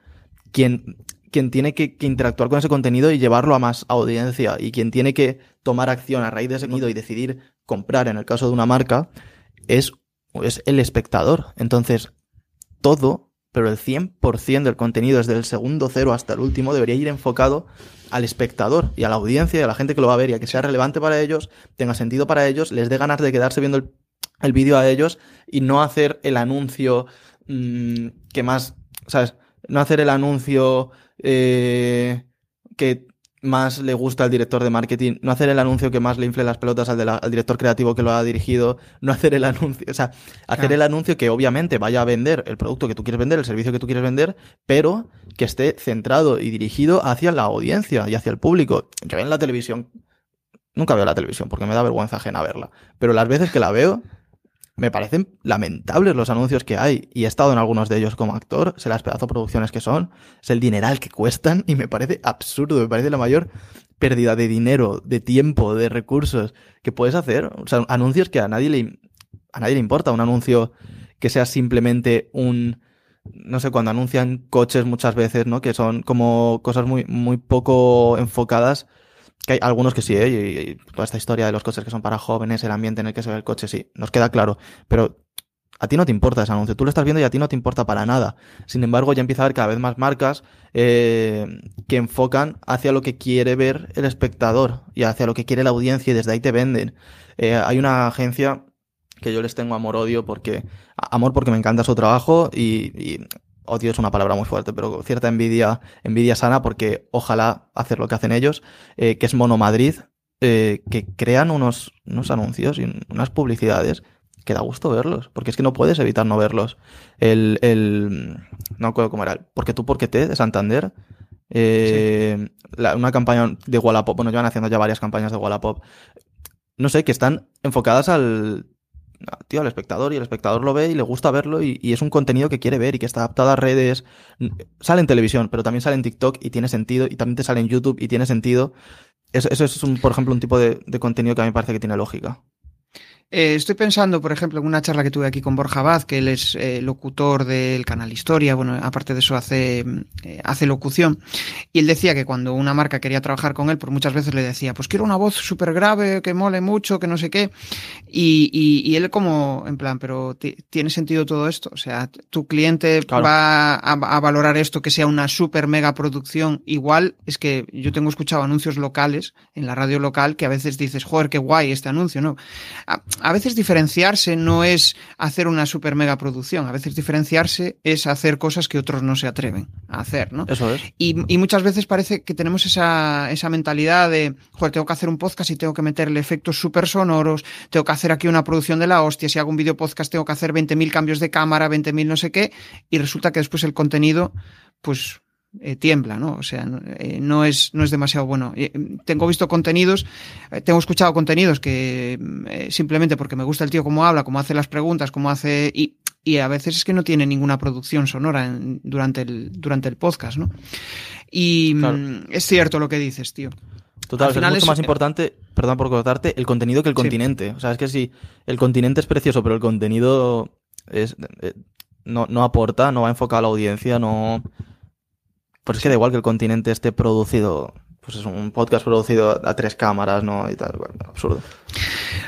quien, quien tiene que, interactuar con ese contenido y llevarlo a más audiencia y quien tiene que tomar acción a raíz de ese contenido y decidir comprar en el caso de una marca, es, es el espectador. Entonces, todo pero el 100% del contenido desde el segundo cero hasta el último debería ir enfocado al espectador y a la audiencia y a la gente que lo va a ver y a que sea relevante para ellos, tenga sentido para ellos, les dé ganas de quedarse viendo el, vídeo a ellos y no hacer el anuncio mm, que más, ¿sabes? No hacer el anuncio eh, que más le gusta al director de marketing, no hacer el anuncio que más le infle las pelotas al, al director creativo que lo ha dirigido, no hacer el anuncio, o sea, hacer el anuncio que obviamente vaya a vender el producto que tú quieres vender, el servicio que tú quieres vender, pero que esté centrado y dirigido hacia la audiencia y hacia el público. Yo en la televisión, nunca veo la televisión porque me da vergüenza ajena verla, pero las veces que la veo, me parecen lamentables los anuncios que hay y he estado en algunos de ellos como actor, sé las pedazo producciones que son, es el dineral que cuestan y me parece absurdo, me parece la mayor pérdida de dinero, de tiempo, de recursos que puedes hacer, o sea, anuncios que a nadie le a nadie le importa, un anuncio que sea simplemente un no sé, cuando anuncian coches muchas veces, ¿no? Que son como cosas muy, muy poco enfocadas. Hay algunos que sí, ¿eh? Y, toda esta historia de los coches que son para jóvenes, el ambiente en el que se ve el coche, sí, nos queda claro. Pero a ti no te importa ese anuncio, tú lo estás viendo y a ti no te importa para nada. Sin embargo, ya empieza a haber cada vez más marcas eh, que enfocan hacia lo que quiere ver el espectador y hacia lo que quiere la audiencia y desde ahí te venden. Eh, hay una agencia que yo les tengo amor-odio porque, amor porque me encanta su trabajo y odio es una palabra muy fuerte, pero cierta envidia, envidia sana porque ojalá hacer lo que hacen ellos, eh, que es Mono Madrid, eh, que crean unos, unos anuncios y unas publicidades que da gusto verlos, porque es que no puedes evitar no verlos. El, el no recuerdo cómo era, el porque tú, porque te, de Santander, eh, la- una campaña de Wallapop, bueno, llevan haciendo ya varias campañas de Wallapop, no sé, que están enfocadas al, tío, al espectador, y el espectador lo ve y le gusta verlo, y, y es un contenido que quiere ver y que está adaptado a redes, sale en televisión, pero también sale en TikTok y tiene sentido, y también te sale en YouTube y tiene sentido. Eso, eso es, un, por ejemplo, un tipo de, de contenido que a mí me parece que tiene lógica. Eh, estoy pensando, por ejemplo, en una charla que tuve aquí con Borja Abad, que él es eh, locutor del canal Historia, bueno, aparte de eso hace, eh, hace locución, y él decía que cuando una marca quería trabajar con él, por muchas veces le decía, pues quiero una voz súper grave, que mole mucho, que no sé qué, y, y, y él como, en plan, pero ¿tiene sentido todo esto? O sea, tu cliente claro. va a, a, valorar esto que sea una súper mega producción, igual es que yo tengo escuchado anuncios locales, en la radio local, que a veces dices, joder, qué guay este anuncio, ¿no? A, a veces diferenciarse no es hacer una super mega producción, a veces diferenciarse es hacer cosas que otros no se atreven a hacer, ¿no? Eso es. Y, y muchas veces parece que tenemos esa, esa mentalidad de, joder, tengo que hacer un podcast y tengo que meterle efectos súper sonoros, tengo que hacer aquí una producción de la hostia, si hago un video podcast tengo que hacer 20.000 cambios de cámara, 20.000 no sé qué, y resulta que después el contenido, pues eh, tiembla, ¿no? O sea, eh, no, es, no es demasiado bueno. Eh, tengo visto contenidos, tengo escuchado contenidos que simplemente porque me gusta el tío cómo habla, cómo hace las preguntas, cómo hace... Y, y a veces es que no tiene ninguna producción sonora en, durante, el, durante el podcast, ¿no? Y claro. es cierto lo que dices, tío. Total, Al final es mucho más importante, perdón por cortarte, el contenido que el continente. Sí. O sea, es que si el continente es precioso, pero el contenido es, no, no aporta, no va enfocado a la audiencia, no... Pues es que da igual que el continente esté producido, pues es un podcast producido a tres cámaras, ¿no? Y tal, bueno, absurdo.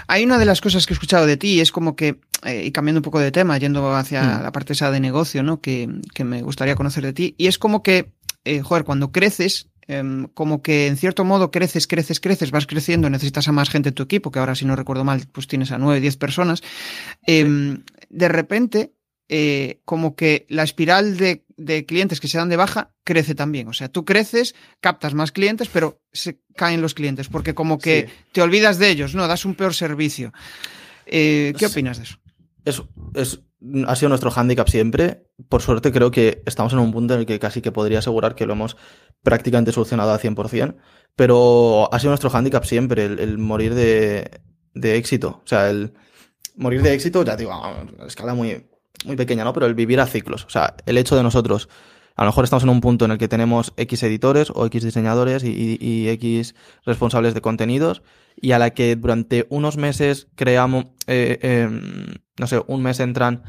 Hay una de las cosas que he escuchado de ti, es como que, eh, y cambiando un poco de tema, yendo hacia mm. la parte esa de negocio, ¿no? Que, que, me gustaría conocer de ti, y es como que, eh, joder, cuando creces, eh, como que en cierto modo creces, creces, creces, vas creciendo, necesitas a más gente en tu equipo, que ahora si no recuerdo mal, pues tienes a nueve, diez personas, sí. de repente eh, como que la espiral de, de, clientes que se dan de baja crece también. O sea, tú creces, captas más clientes, pero se caen los clientes porque como que sí. te olvidas de ellos, ¿no? Das un peor servicio. Eh, ¿Qué opinas de eso? Es, es, ha sido nuestro hándicap siempre. Por suerte creo que estamos en un punto en el que casi que podría asegurar que lo hemos prácticamente solucionado al 100%, pero ha sido nuestro hándicap siempre, el, el morir de, de, éxito. O sea, el morir de éxito, ya digo, a escala muy, muy pequeña, ¿no? Pero el vivir a ciclos. O sea, el hecho de nosotros, a lo mejor estamos en un punto en el que tenemos X editores o X diseñadores y, y, X responsables de contenidos y a la que durante unos meses creamos, eh, eh, no sé, un mes entran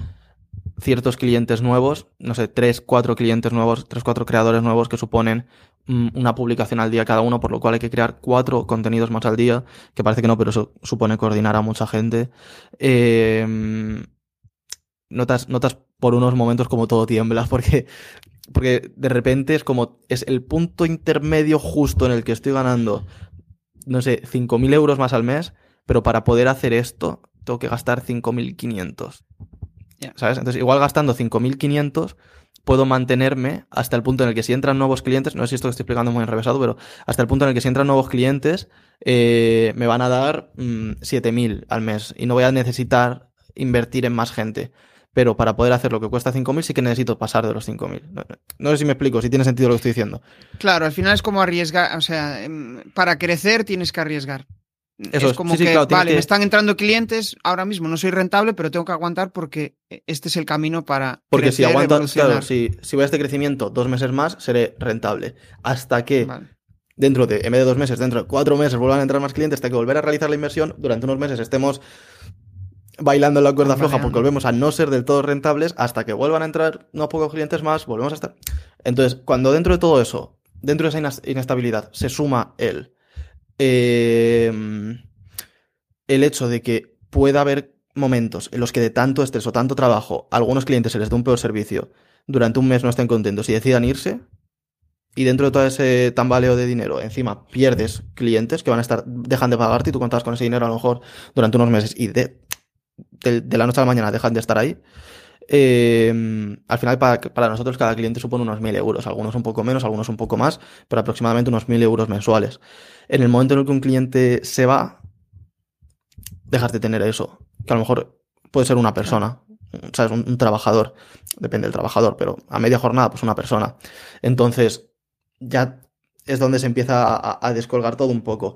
ciertos clientes nuevos, no sé, tres, cuatro clientes nuevos, tres, cuatro creadores nuevos que suponen mm, una publicación al día cada uno, por lo cual hay que crear cuatro contenidos más al día, que parece que no, pero eso supone coordinar a mucha gente. Eh, notas, notas por unos momentos como todo tiembla, porque, porque de repente es como, es el punto intermedio justo en el que estoy ganando, no sé, 5.000 euros más al mes, pero para poder hacer esto tengo que gastar 5.500. Yeah. ¿Sabes? Entonces, igual gastando 5.500 puedo mantenerme hasta el punto en el que si entran nuevos clientes, no sé si esto que estoy explicando muy enrevesado, pero hasta el punto en el que si entran nuevos clientes, eh, me van a dar mmm, 7.000 al mes y no voy a necesitar invertir en más gente pero para poder hacer lo que cuesta 5.000 sí que necesito pasar de los 5.000. No, no, sé si me explico, si tiene sentido lo que estoy diciendo. Claro, al final es como arriesgar, o sea, em, para crecer tienes que arriesgar. Eso es como sí, sí, que, claro, vale, que... me están entrando clientes, ahora mismo no soy rentable, pero tengo que aguantar porque este es el camino para Porque crecer, si aguanto, claro, si, si voy a este crecimiento dos meses más, seré rentable. Hasta que vale. dentro de, en vez de dos meses, dentro de cuatro meses vuelvan a entrar más clientes, hasta que volver a realizar la inversión, durante unos meses estemos bailando en la cuerda floja porque volvemos a no ser del todo rentables hasta que vuelvan a entrar unos pocos clientes más, volvemos a estar. Entonces, cuando dentro de todo eso, dentro de esa inestabilidad, se suma el, em, el hecho de que pueda haber momentos en los que de tanto estrés o tanto trabajo, algunos clientes se les dé un peor servicio, durante un mes no estén contentos y decidan irse, y dentro de todo ese tambaleo de dinero, encima pierdes clientes que van a estar, dejan de pagarte y tú contabas con ese dinero a lo mejor durante unos meses y de, de, la noche a la mañana dejan de estar ahí. Eh, al final, para, para, nosotros, cada cliente supone unos mil euros, algunos un poco menos, algunos un poco más, pero aproximadamente unos mil euros mensuales. En el momento en el que un cliente se va, dejas de tener eso, que a lo mejor puede ser una persona, ¿sabes? Un, un trabajador, depende del trabajador, pero a media jornada, pues una persona. Entonces, ya es donde se empieza a, descolgar todo un poco.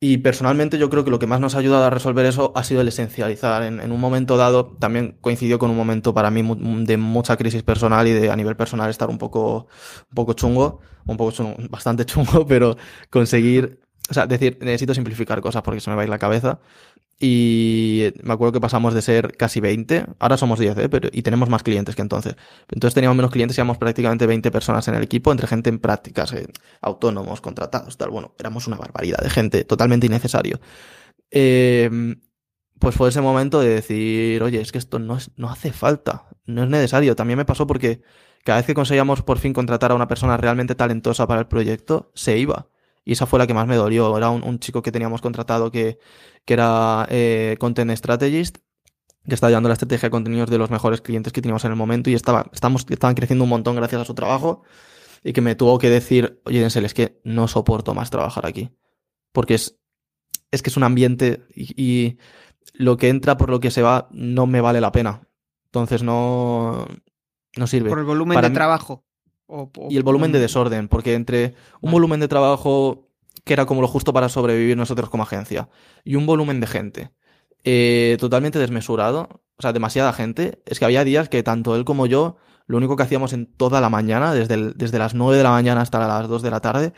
Y personalmente yo creo que lo que más nos ha ayudado a resolver eso ha sido el esencializar. En, un momento dado, también coincidió con un momento para mí de mucha crisis personal y de a nivel personal estar un poco, un poco chungo, un poco chungo, bastante chungo, pero conseguir, o sea, decir, necesito simplificar cosas porque se me va a ir la cabeza. Y me acuerdo que pasamos de ser casi 20, ahora somos 10, ¿eh? Pero, y tenemos más clientes que entonces. Entonces teníamos menos clientes éramos prácticamente 20 personas en el equipo, entre gente en prácticas, eh, autónomos, contratados, tal. Bueno, éramos una barbaridad de gente, totalmente innecesario. Eh, pues fue ese momento de decir, oye, es que esto no, es, no hace falta, no es necesario. También me pasó porque cada vez que conseguíamos por fin contratar a una persona realmente talentosa para el proyecto, se iba. Y esa fue la que más me dolió. Era un, chico que teníamos contratado que, que era eh, Content Strategist, que estaba llevando la estrategia de contenidos de los mejores clientes que teníamos en el momento y estaba, estamos, estaban creciendo un montón gracias a su trabajo y que me tuvo que decir, oye, Denzel, es que no soporto más trabajar aquí. Porque es, es que es un ambiente y, lo que entra por lo que se va no me vale la pena. Entonces no, no sirve. Por el volumen de trabajo y el volumen de desorden, porque entre un volumen de trabajo que era como lo justo para sobrevivir nosotros como agencia y un volumen de gente eh, totalmente desmesurado, o sea, demasiada gente, es que había días que tanto él como yo, lo único que hacíamos en toda la mañana, desde, desde las 9 de la mañana hasta las 2 de la tarde,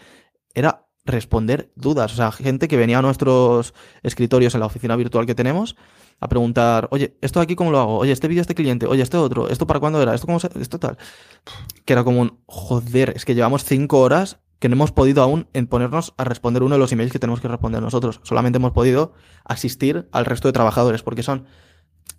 era responder dudas. O sea, gente que venía a nuestros escritorios en la oficina virtual que tenemos a preguntar, oye, ¿esto aquí cómo lo hago? Oye, este vídeo este cliente, oye, este otro, ¿esto para cuándo era? ¿Esto cómo se... esto tal? Que era como un, joder, es que llevamos cinco horas que no hemos podido aún en ponernos a responder uno de los emails que tenemos que responder nosotros. Solamente hemos podido asistir al resto de trabajadores, porque son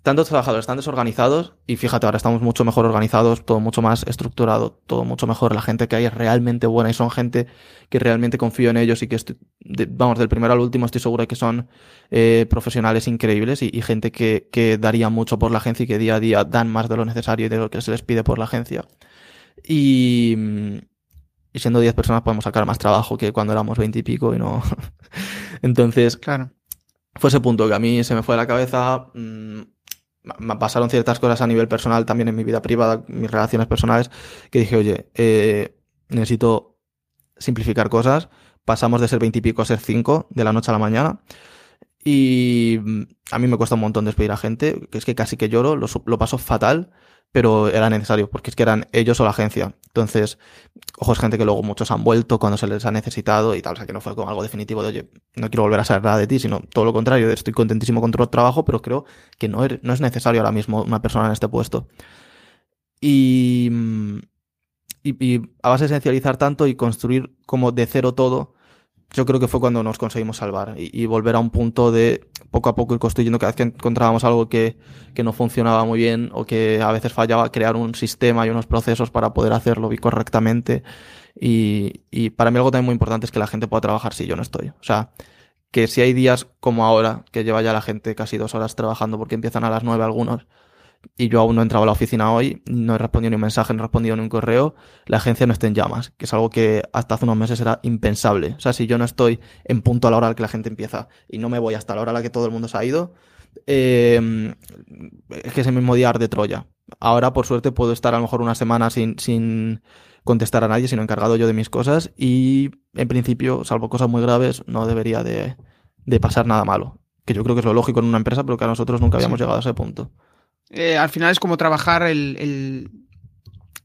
tantos trabajadores están desorganizados y fíjate, ahora estamos mucho mejor organizados, todo mucho más estructurado, todo mucho mejor. La gente que hay es realmente buena y son gente que realmente confío en ellos y que, estoy, vamos, del primero al último estoy seguro de que son eh, profesionales increíbles y, gente que, que daría mucho por la agencia y que día a día dan más de lo necesario y de lo que se les pide por la agencia. Y, y siendo 10 personas podemos sacar más trabajo que cuando éramos 20 y pico y no. Entonces, claro. Fue ese punto que a mí se me fue de la cabeza. Mmm, pasaron ciertas cosas a nivel personal también en mi vida privada, mis relaciones personales, que dije, oye, eh, necesito simplificar cosas. Pasamos de ser veintipico a ser cinco de la noche a la mañana. Y mm, a mí me cuesta un montón despedir a gente, que es que casi que lloro, lo, lo paso fatal pero era necesario, porque es que eran ellos o la agencia. Entonces, ojo, es gente que luego muchos han vuelto cuando se les ha necesitado y tal, o sea que no fue como algo definitivo de, oye, no quiero volver a saber nada de ti, sino todo lo contrario, estoy contentísimo con tu trabajo, pero creo que no, no es necesario ahora mismo una persona en este puesto. Y, y, y a base de esencializar tanto y construir como de cero todo, yo creo que fue cuando nos conseguimos salvar y, volver a un punto de poco a poco ir construyendo cada vez que encontrábamos algo que, que, no funcionaba muy bien o que a veces fallaba, crear un sistema y unos procesos para poder hacerlo correctamente. Y, y para mí algo también muy importante es que la gente pueda trabajar si yo no estoy. O sea, que si hay días como ahora, que lleva ya la gente casi dos horas trabajando porque empiezan a las nueve algunos, y yo aún no he entrado a la oficina hoy, no he respondido ni un mensaje, no he respondido ni un correo, la agencia no está en llamas, que es algo que hasta hace unos meses era impensable. O sea, si yo no estoy en punto a la hora a la que la gente empieza y no me voy hasta la hora a la que todo el mundo se ha ido, eh, es que es el mismo día de Troya. Ahora, por suerte, puedo estar a lo mejor una semana sin, sin contestar a nadie, sino encargado yo de mis cosas y, en principio, salvo cosas muy graves, no debería de, de pasar nada malo. Que yo creo que es lo lógico en una empresa, pero que a nosotros nunca habíamos llegado a ese punto. Eh, al final es como trabajar el,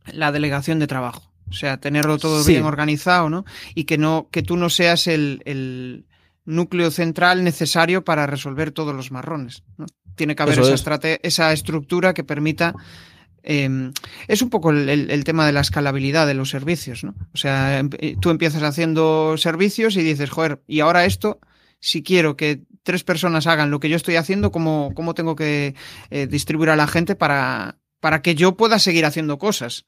la delegación de trabajo. O sea, tenerlo todo bien organizado, ¿no? Y que no, que tú no seas el, núcleo central necesario para resolver todos los marrones. Tiene que haber esa, esa estructura que permita Em, es un poco el, tema de la escalabilidad de los servicios, ¿no? O sea, em, eh, tú empiezas haciendo servicios y dices, joder, y ahora esto, si quiero que tres personas hagan lo que yo estoy haciendo, ¿cómo, cómo tengo que eh, distribuir a la gente para, para que yo pueda seguir haciendo cosas?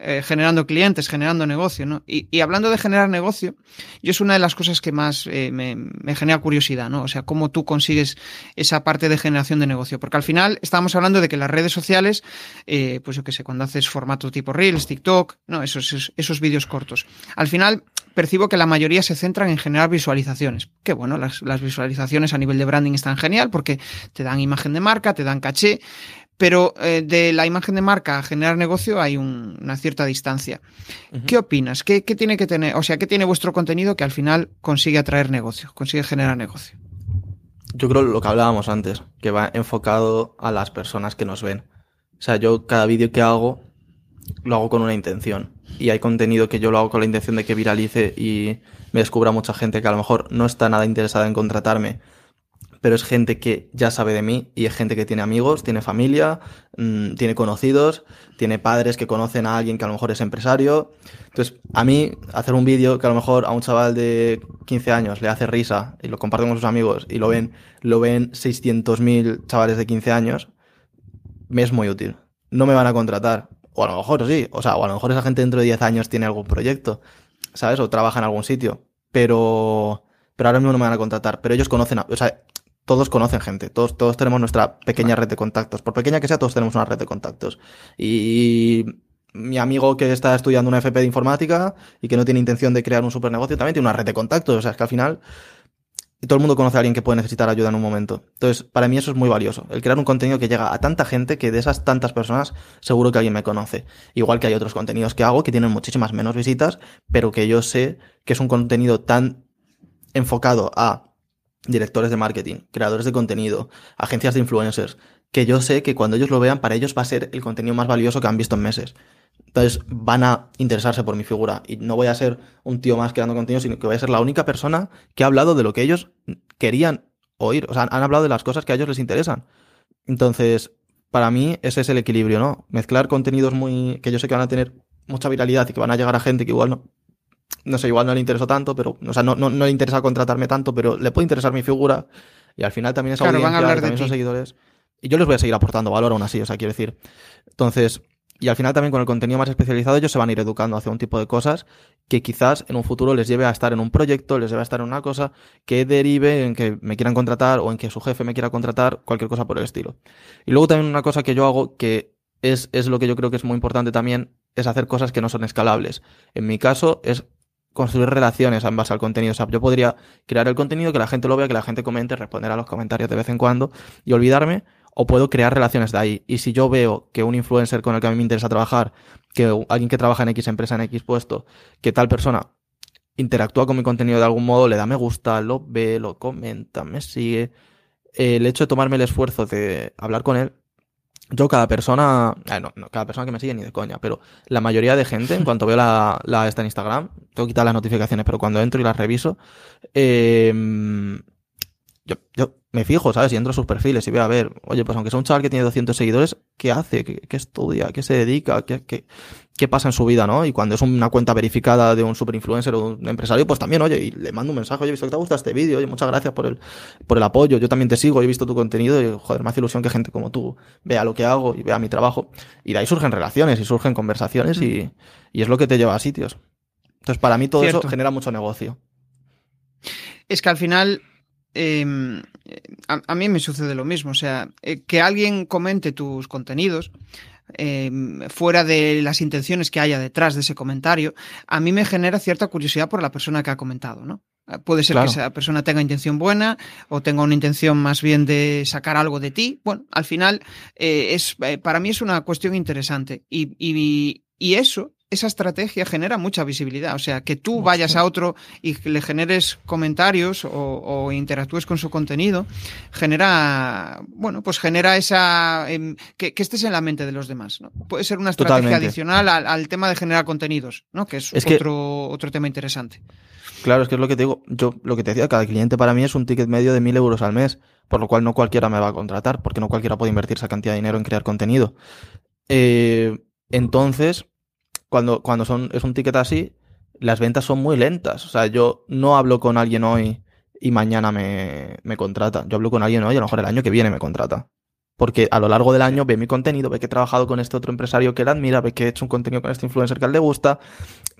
Eh, generando clientes, generando negocio, ¿no? Y, hablando de generar negocio, yo es una de las cosas que más eh, me, genera curiosidad, ¿no? O sea, cómo tú consigues esa parte de generación de negocio. Porque al final estábamos hablando de que las redes sociales, eh, pues yo qué sé, cuando haces formato tipo Reels, TikTok, ¿no? Esos, esos, vídeos cortos. Al final percibo que la mayoría se centran en generar visualizaciones. Que bueno, las, las visualizaciones a nivel de branding están genial porque te dan imagen de marca, te dan caché, pero eh, de la imagen de marca a generar negocio hay una cierta distancia. ¿Qué opinas? ¿Qué, tiene que tener? O sea, ¿qué tiene vuestro contenido que al final consigue atraer negocio, consigue generar negocio? Yo creo lo que hablábamos antes, que va enfocado a las personas que nos ven. O sea, yo cada vídeo que hago lo hago con una intención. Y hay contenido que yo lo hago con la intención de que viralice y me descubra mucha gente que a lo mejor no está nada interesada en contratarme, pero es gente que ya sabe de mí y es gente que tiene amigos, tiene familia, mm, tiene conocidos, tiene padres que conocen a alguien que a lo mejor es empresario. Entonces, a mí hacer un vídeo que a lo mejor a un chaval de 15 años le hace risa y lo comparten con sus amigos y lo ven, lo ven 600.000 chavales de 15 años, me es muy útil. No me van a contratar. O a lo mejor sí, o sea, o a lo mejor esa gente dentro de 10 años tiene algún proyecto, ¿sabes? O trabaja en algún sitio. Pero pero ahora mismo no me van a contratar. Pero ellos conocen, a, o sea, todos conocen gente, todos, todos tenemos nuestra pequeña red de contactos. Por pequeña que sea, todos tenemos una red de contactos. Y mi amigo que está estudiando una FP de informática y que no tiene intención de crear un super negocio también tiene una red de contactos. O sea, es que al final todo el mundo conoce a alguien que puede necesitar ayuda en un momento. Entonces, para mí eso es muy valioso. El crear un contenido que llega a tanta gente que de esas tantas personas seguro que alguien me conoce. Igual que hay otros contenidos que hago que tienen muchísimas menos visitas, pero que yo sé que es un contenido tan enfocado a directores de marketing, creadores de contenido, agencias de influencers, que yo sé que cuando ellos lo vean, para ellos va a ser el contenido más valioso que han visto en meses. Entonces van a interesarse por mi figura y no voy a ser un tío más creando contenido, sino que voy a ser la única persona que ha hablado de lo que ellos querían oír. O sea, han hablado de las cosas que a ellos les interesan. Entonces, para mí ese es el equilibrio, ¿no? Mezclar contenidos muy que yo sé que van a tener mucha viralidad y que van a llegar a gente que igual no, no sé, igual no le interesó tanto, pero, o sea, no, no, no le interesa contratarme tanto, pero le puede interesar mi figura. Y al final también es claro, van a hablar también son seguidores. Y yo les voy a seguir aportando valor aún así, o sea, quiero decir. Entonces, y al final también con el contenido más especializado ellos se van a ir educando hacia un tipo de cosas que quizás en un futuro les lleve a estar en un proyecto, les lleve a estar en una cosa que derive en que me quieran contratar o en que su jefe me quiera contratar, cualquier cosa por el estilo. Y luego también una cosa que yo hago que es, es lo que yo creo que es muy importante también, es hacer cosas que no son escalables. En mi caso es construir relaciones en base al contenido. O yo podría crear el contenido, que la gente lo vea, que la gente comente, responder a los comentarios de vez en cuando y olvidarme, o puedo crear relaciones de ahí. Y si yo veo que un influencer con el que a mí me interesa trabajar, que alguien que trabaja en X empresa, en X puesto, que tal persona interactúa con mi contenido de algún modo, le da me gusta, lo ve, lo comenta, me sigue. El hecho de tomarme el esfuerzo de hablar con él yo cada persona, no, cada persona que me sigue ni de coña, pero la mayoría de gente, en cuanto veo la, la esta en Instagram, tengo que quitar las notificaciones, pero cuando entro y las reviso, eh, yo, yo me fijo, ¿sabes? Y entro a sus perfiles y veo, a ver, oye, pues aunque sea un chaval que tiene 200 seguidores, ¿qué hace? ¿Qué, estudia? ¿Qué se dedica? ¿Qué, qué, qué pasa en su vida, no? Y cuando es una cuenta verificada de un super influencer o un empresario, pues también, oye, y le mando un mensaje, oye, he visto que te gusta este vídeo, oye, muchas gracias por el, por el apoyo, yo también te sigo, he visto tu contenido y, joder, me hace ilusión que gente como tú vea lo que hago y vea mi trabajo. Y de ahí surgen relaciones y surgen conversaciones y, mm. y es lo que te lleva a sitios. Entonces, para mí todo eso genera mucho negocio. Es que al final Em, a, mí me sucede lo mismo. O sea, eh, que alguien comente tus contenidos em, fuera de las intenciones que haya detrás de ese comentario, a mí me genera cierta curiosidad por la persona que ha comentado, ¿no? Eh, puede ser que esa persona tenga intención buena o tenga una intención más bien de sacar algo de ti. Bueno, al final eh, es para mí es una cuestión interesante y, y, y eso esa estrategia genera mucha visibilidad. O sea, que tú vayas a otro y le generes comentarios o, interactúes con su contenido, genera, bueno, pues genera esa, em, que, estés en la mente de los demás. ¿no? Puede ser una estrategia adicional al, tema de generar contenidos, ¿no? Que es, otro, otro tema interesante. Claro, es que es lo que te digo. Yo lo que te decía, cada cliente para mí es un ticket medio de mil euros al mes, por lo cual no cualquiera me va a contratar, porque no cualquiera puede invertir esa cantidad de dinero en crear contenido. Eh, entonces, cuando, cuando son, es un ticket así, las ventas son muy lentas. O sea, yo no hablo con alguien hoy y mañana me, me contrata. Yo hablo con alguien hoy y a lo mejor el año que viene me contrata porque a lo largo del año ve mi contenido, ve que he trabajado con este otro empresario que él admira, ve que he hecho un contenido con este influencer que a él le gusta,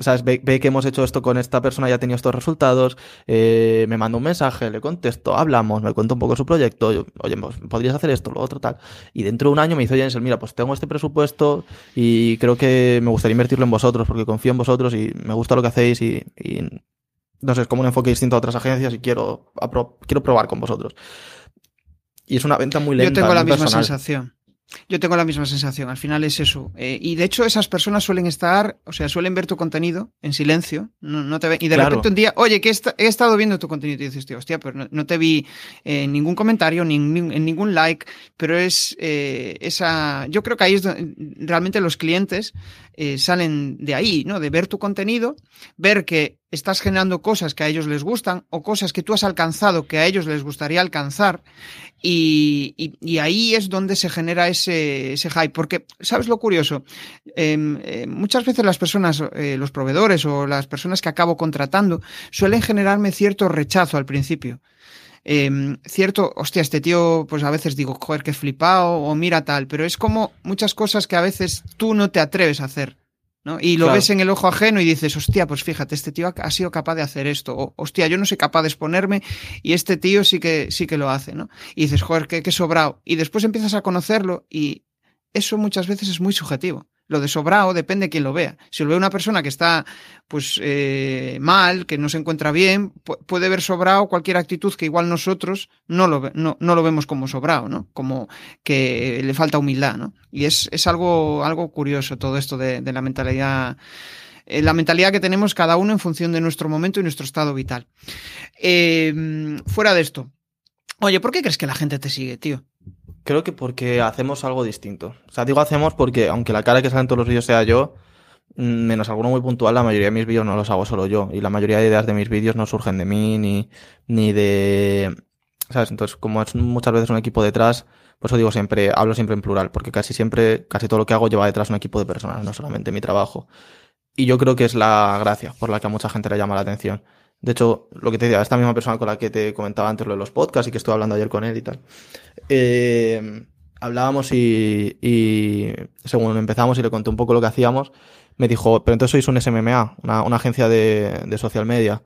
¿sabes? Ve, que hemos hecho esto con esta persona y ha tenido estos resultados, eh, me manda un mensaje, le contesto, hablamos, me cuenta un poco su proyecto, oye, pues, podrías hacer esto, lo otro, tal. Y dentro de un año me dice, oye, mira, pues tengo este presupuesto y creo que me gustaría invertirlo en vosotros porque confío en vosotros y me gusta lo que hacéis y, no sé, es como un enfoque distinto a otras agencias y quiero, quiero probar con vosotros. Y es una venta muy lenta. Yo tengo la misma sensación. Yo tengo la misma sensación, al final es eso. Eh, y de hecho esas personas suelen estar, o sea, suelen ver tu contenido en silencio, no, te y de repente un día, oye, que he, estado viendo tu contenido y dices, tío, hostia, pero no, te vi en ningún comentario, ni en, ningún like, pero es eh, esa, yo creo que ahí es donde realmente los clientes eh, salen de ahí, ¿no? De ver tu contenido, ver que estás generando cosas que a ellos les gustan o cosas que tú has alcanzado que a ellos les gustaría alcanzar y, ahí es donde se genera ese, ese hype. Porque, ¿sabes lo curioso? Em, eh, muchas veces las personas, eh, los proveedores o las personas que acabo contratando suelen generarme cierto rechazo al principio. Em, cierto, hostia, este tío, pues a veces digo, joder, qué flipado, o mira tal, pero es como muchas cosas que a veces tú no te atreves a hacer. Y lo ves en el ojo ajeno y dices, hostia, pues fíjate, este tío ha sido capaz de hacer esto. O, hostia, yo no soy capaz de exponerme y este tío sí que, sí que lo hace, ¿no? Y dices, joder, qué, qué sobrado. Y después empiezas a conocerlo y eso muchas veces es muy subjetivo. Lo de sobrado depende de quién lo vea. Si lo ve una persona que está pues eh, mal, que no se encuentra bien, puede ver sobrado cualquier actitud que igual nosotros no lo, no, no lo vemos como sobrado, ¿no? Como que le falta humildad, ¿no? Y es, es algo, algo curioso todo esto de, la mentalidad eh, la mentalidad que tenemos cada uno en función de nuestro momento y nuestro estado vital. Eh, fuera de esto, oye, ¿por qué crees que la gente te sigue, tío? Creo que porque hacemos algo distinto. O sea, digo hacemos porque aunque la cara que sale en todos los vídeos sea yo, mm, menos alguno muy puntual, la mayoría de mis vídeos no los hago solo yo. Y la mayoría de ideas de mis vídeos no surgen de mí ni, ni de... ¿Sabes? Entonces, como es muchas veces un equipo detrás, por eso digo siempre, hablo siempre en plural, porque casi siempre, casi todo lo que hago lleva detrás un equipo de personas, no solamente mi trabajo. Y yo creo que es la gracia por la que a mucha gente le llama la atención. De hecho, lo que te decía, esta misma persona con la que te comentaba antes lo de los podcasts y que estuve hablando ayer con él y tal. Eh, hablábamos y, y, según empezamos y le conté un poco lo que hacíamos, me dijo, pero entonces sois un SMMA, una, una agencia de, de, social media.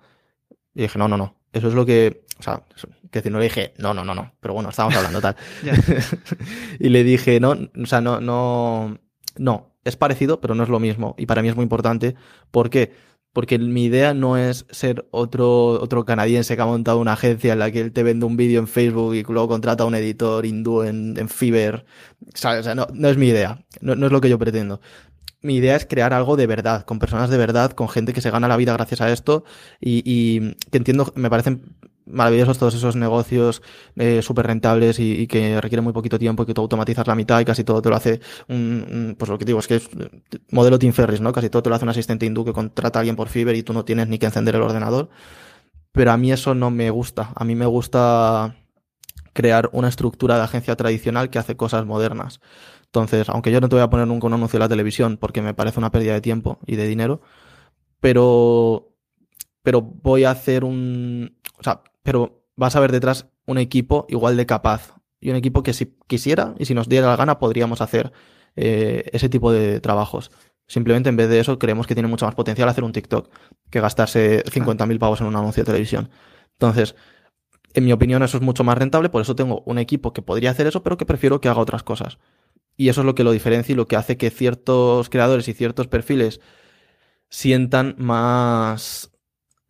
Y dije, no, no, no. Eso es lo que, o sea, que decir, no le dije, no, no, no, no. Pero bueno, estábamos hablando tal. y le dije, no, o sea, no, no, no. Es parecido, pero no es lo mismo. Y para mí es muy importante porque porque mi idea no es ser otro, otro canadiense que ha montado una agencia en la que él te vende un vídeo en Facebook y luego contrata a un editor hindú en, en Fiverr. O sea, no, no, es mi idea, no, no, es lo que yo pretendo. Mi idea es crear algo de verdad, con personas de verdad, con gente que se gana la vida gracias a esto y, y que entiendo, me parecen maravillosos todos esos negocios eh, súper rentables y, que requieren muy poquito tiempo y que tú automatizas la mitad y casi todo te lo hace un, pues lo que digo es que es modelo Tim Ferris, ¿no? Casi todo te lo hace un asistente hindú que contrata a alguien por Fiverr y tú no tienes ni que encender el ordenador. Pero a mí eso no me gusta. A mí me gusta crear una estructura de agencia tradicional que hace cosas modernas. Entonces, aunque yo no te voy a poner nunca un anuncio en la televisión porque me parece una pérdida de tiempo y de dinero, pero pero voy a hacer un, o sea, pero vas a ver detrás un equipo igual de capaz y un equipo que si quisiera y si nos diera la gana podríamos hacer eh, ese tipo de trabajos. Simplemente en vez de eso creemos que tiene mucho más potencial hacer un TikTok que gastarse 50.000 pavos en un anuncio de televisión. Entonces, en mi opinión eso es mucho más rentable, por eso tengo un equipo que podría hacer eso, pero que prefiero que haga otras cosas. Y eso es lo que lo diferencia y lo que hace que ciertos creadores y ciertos perfiles sientan más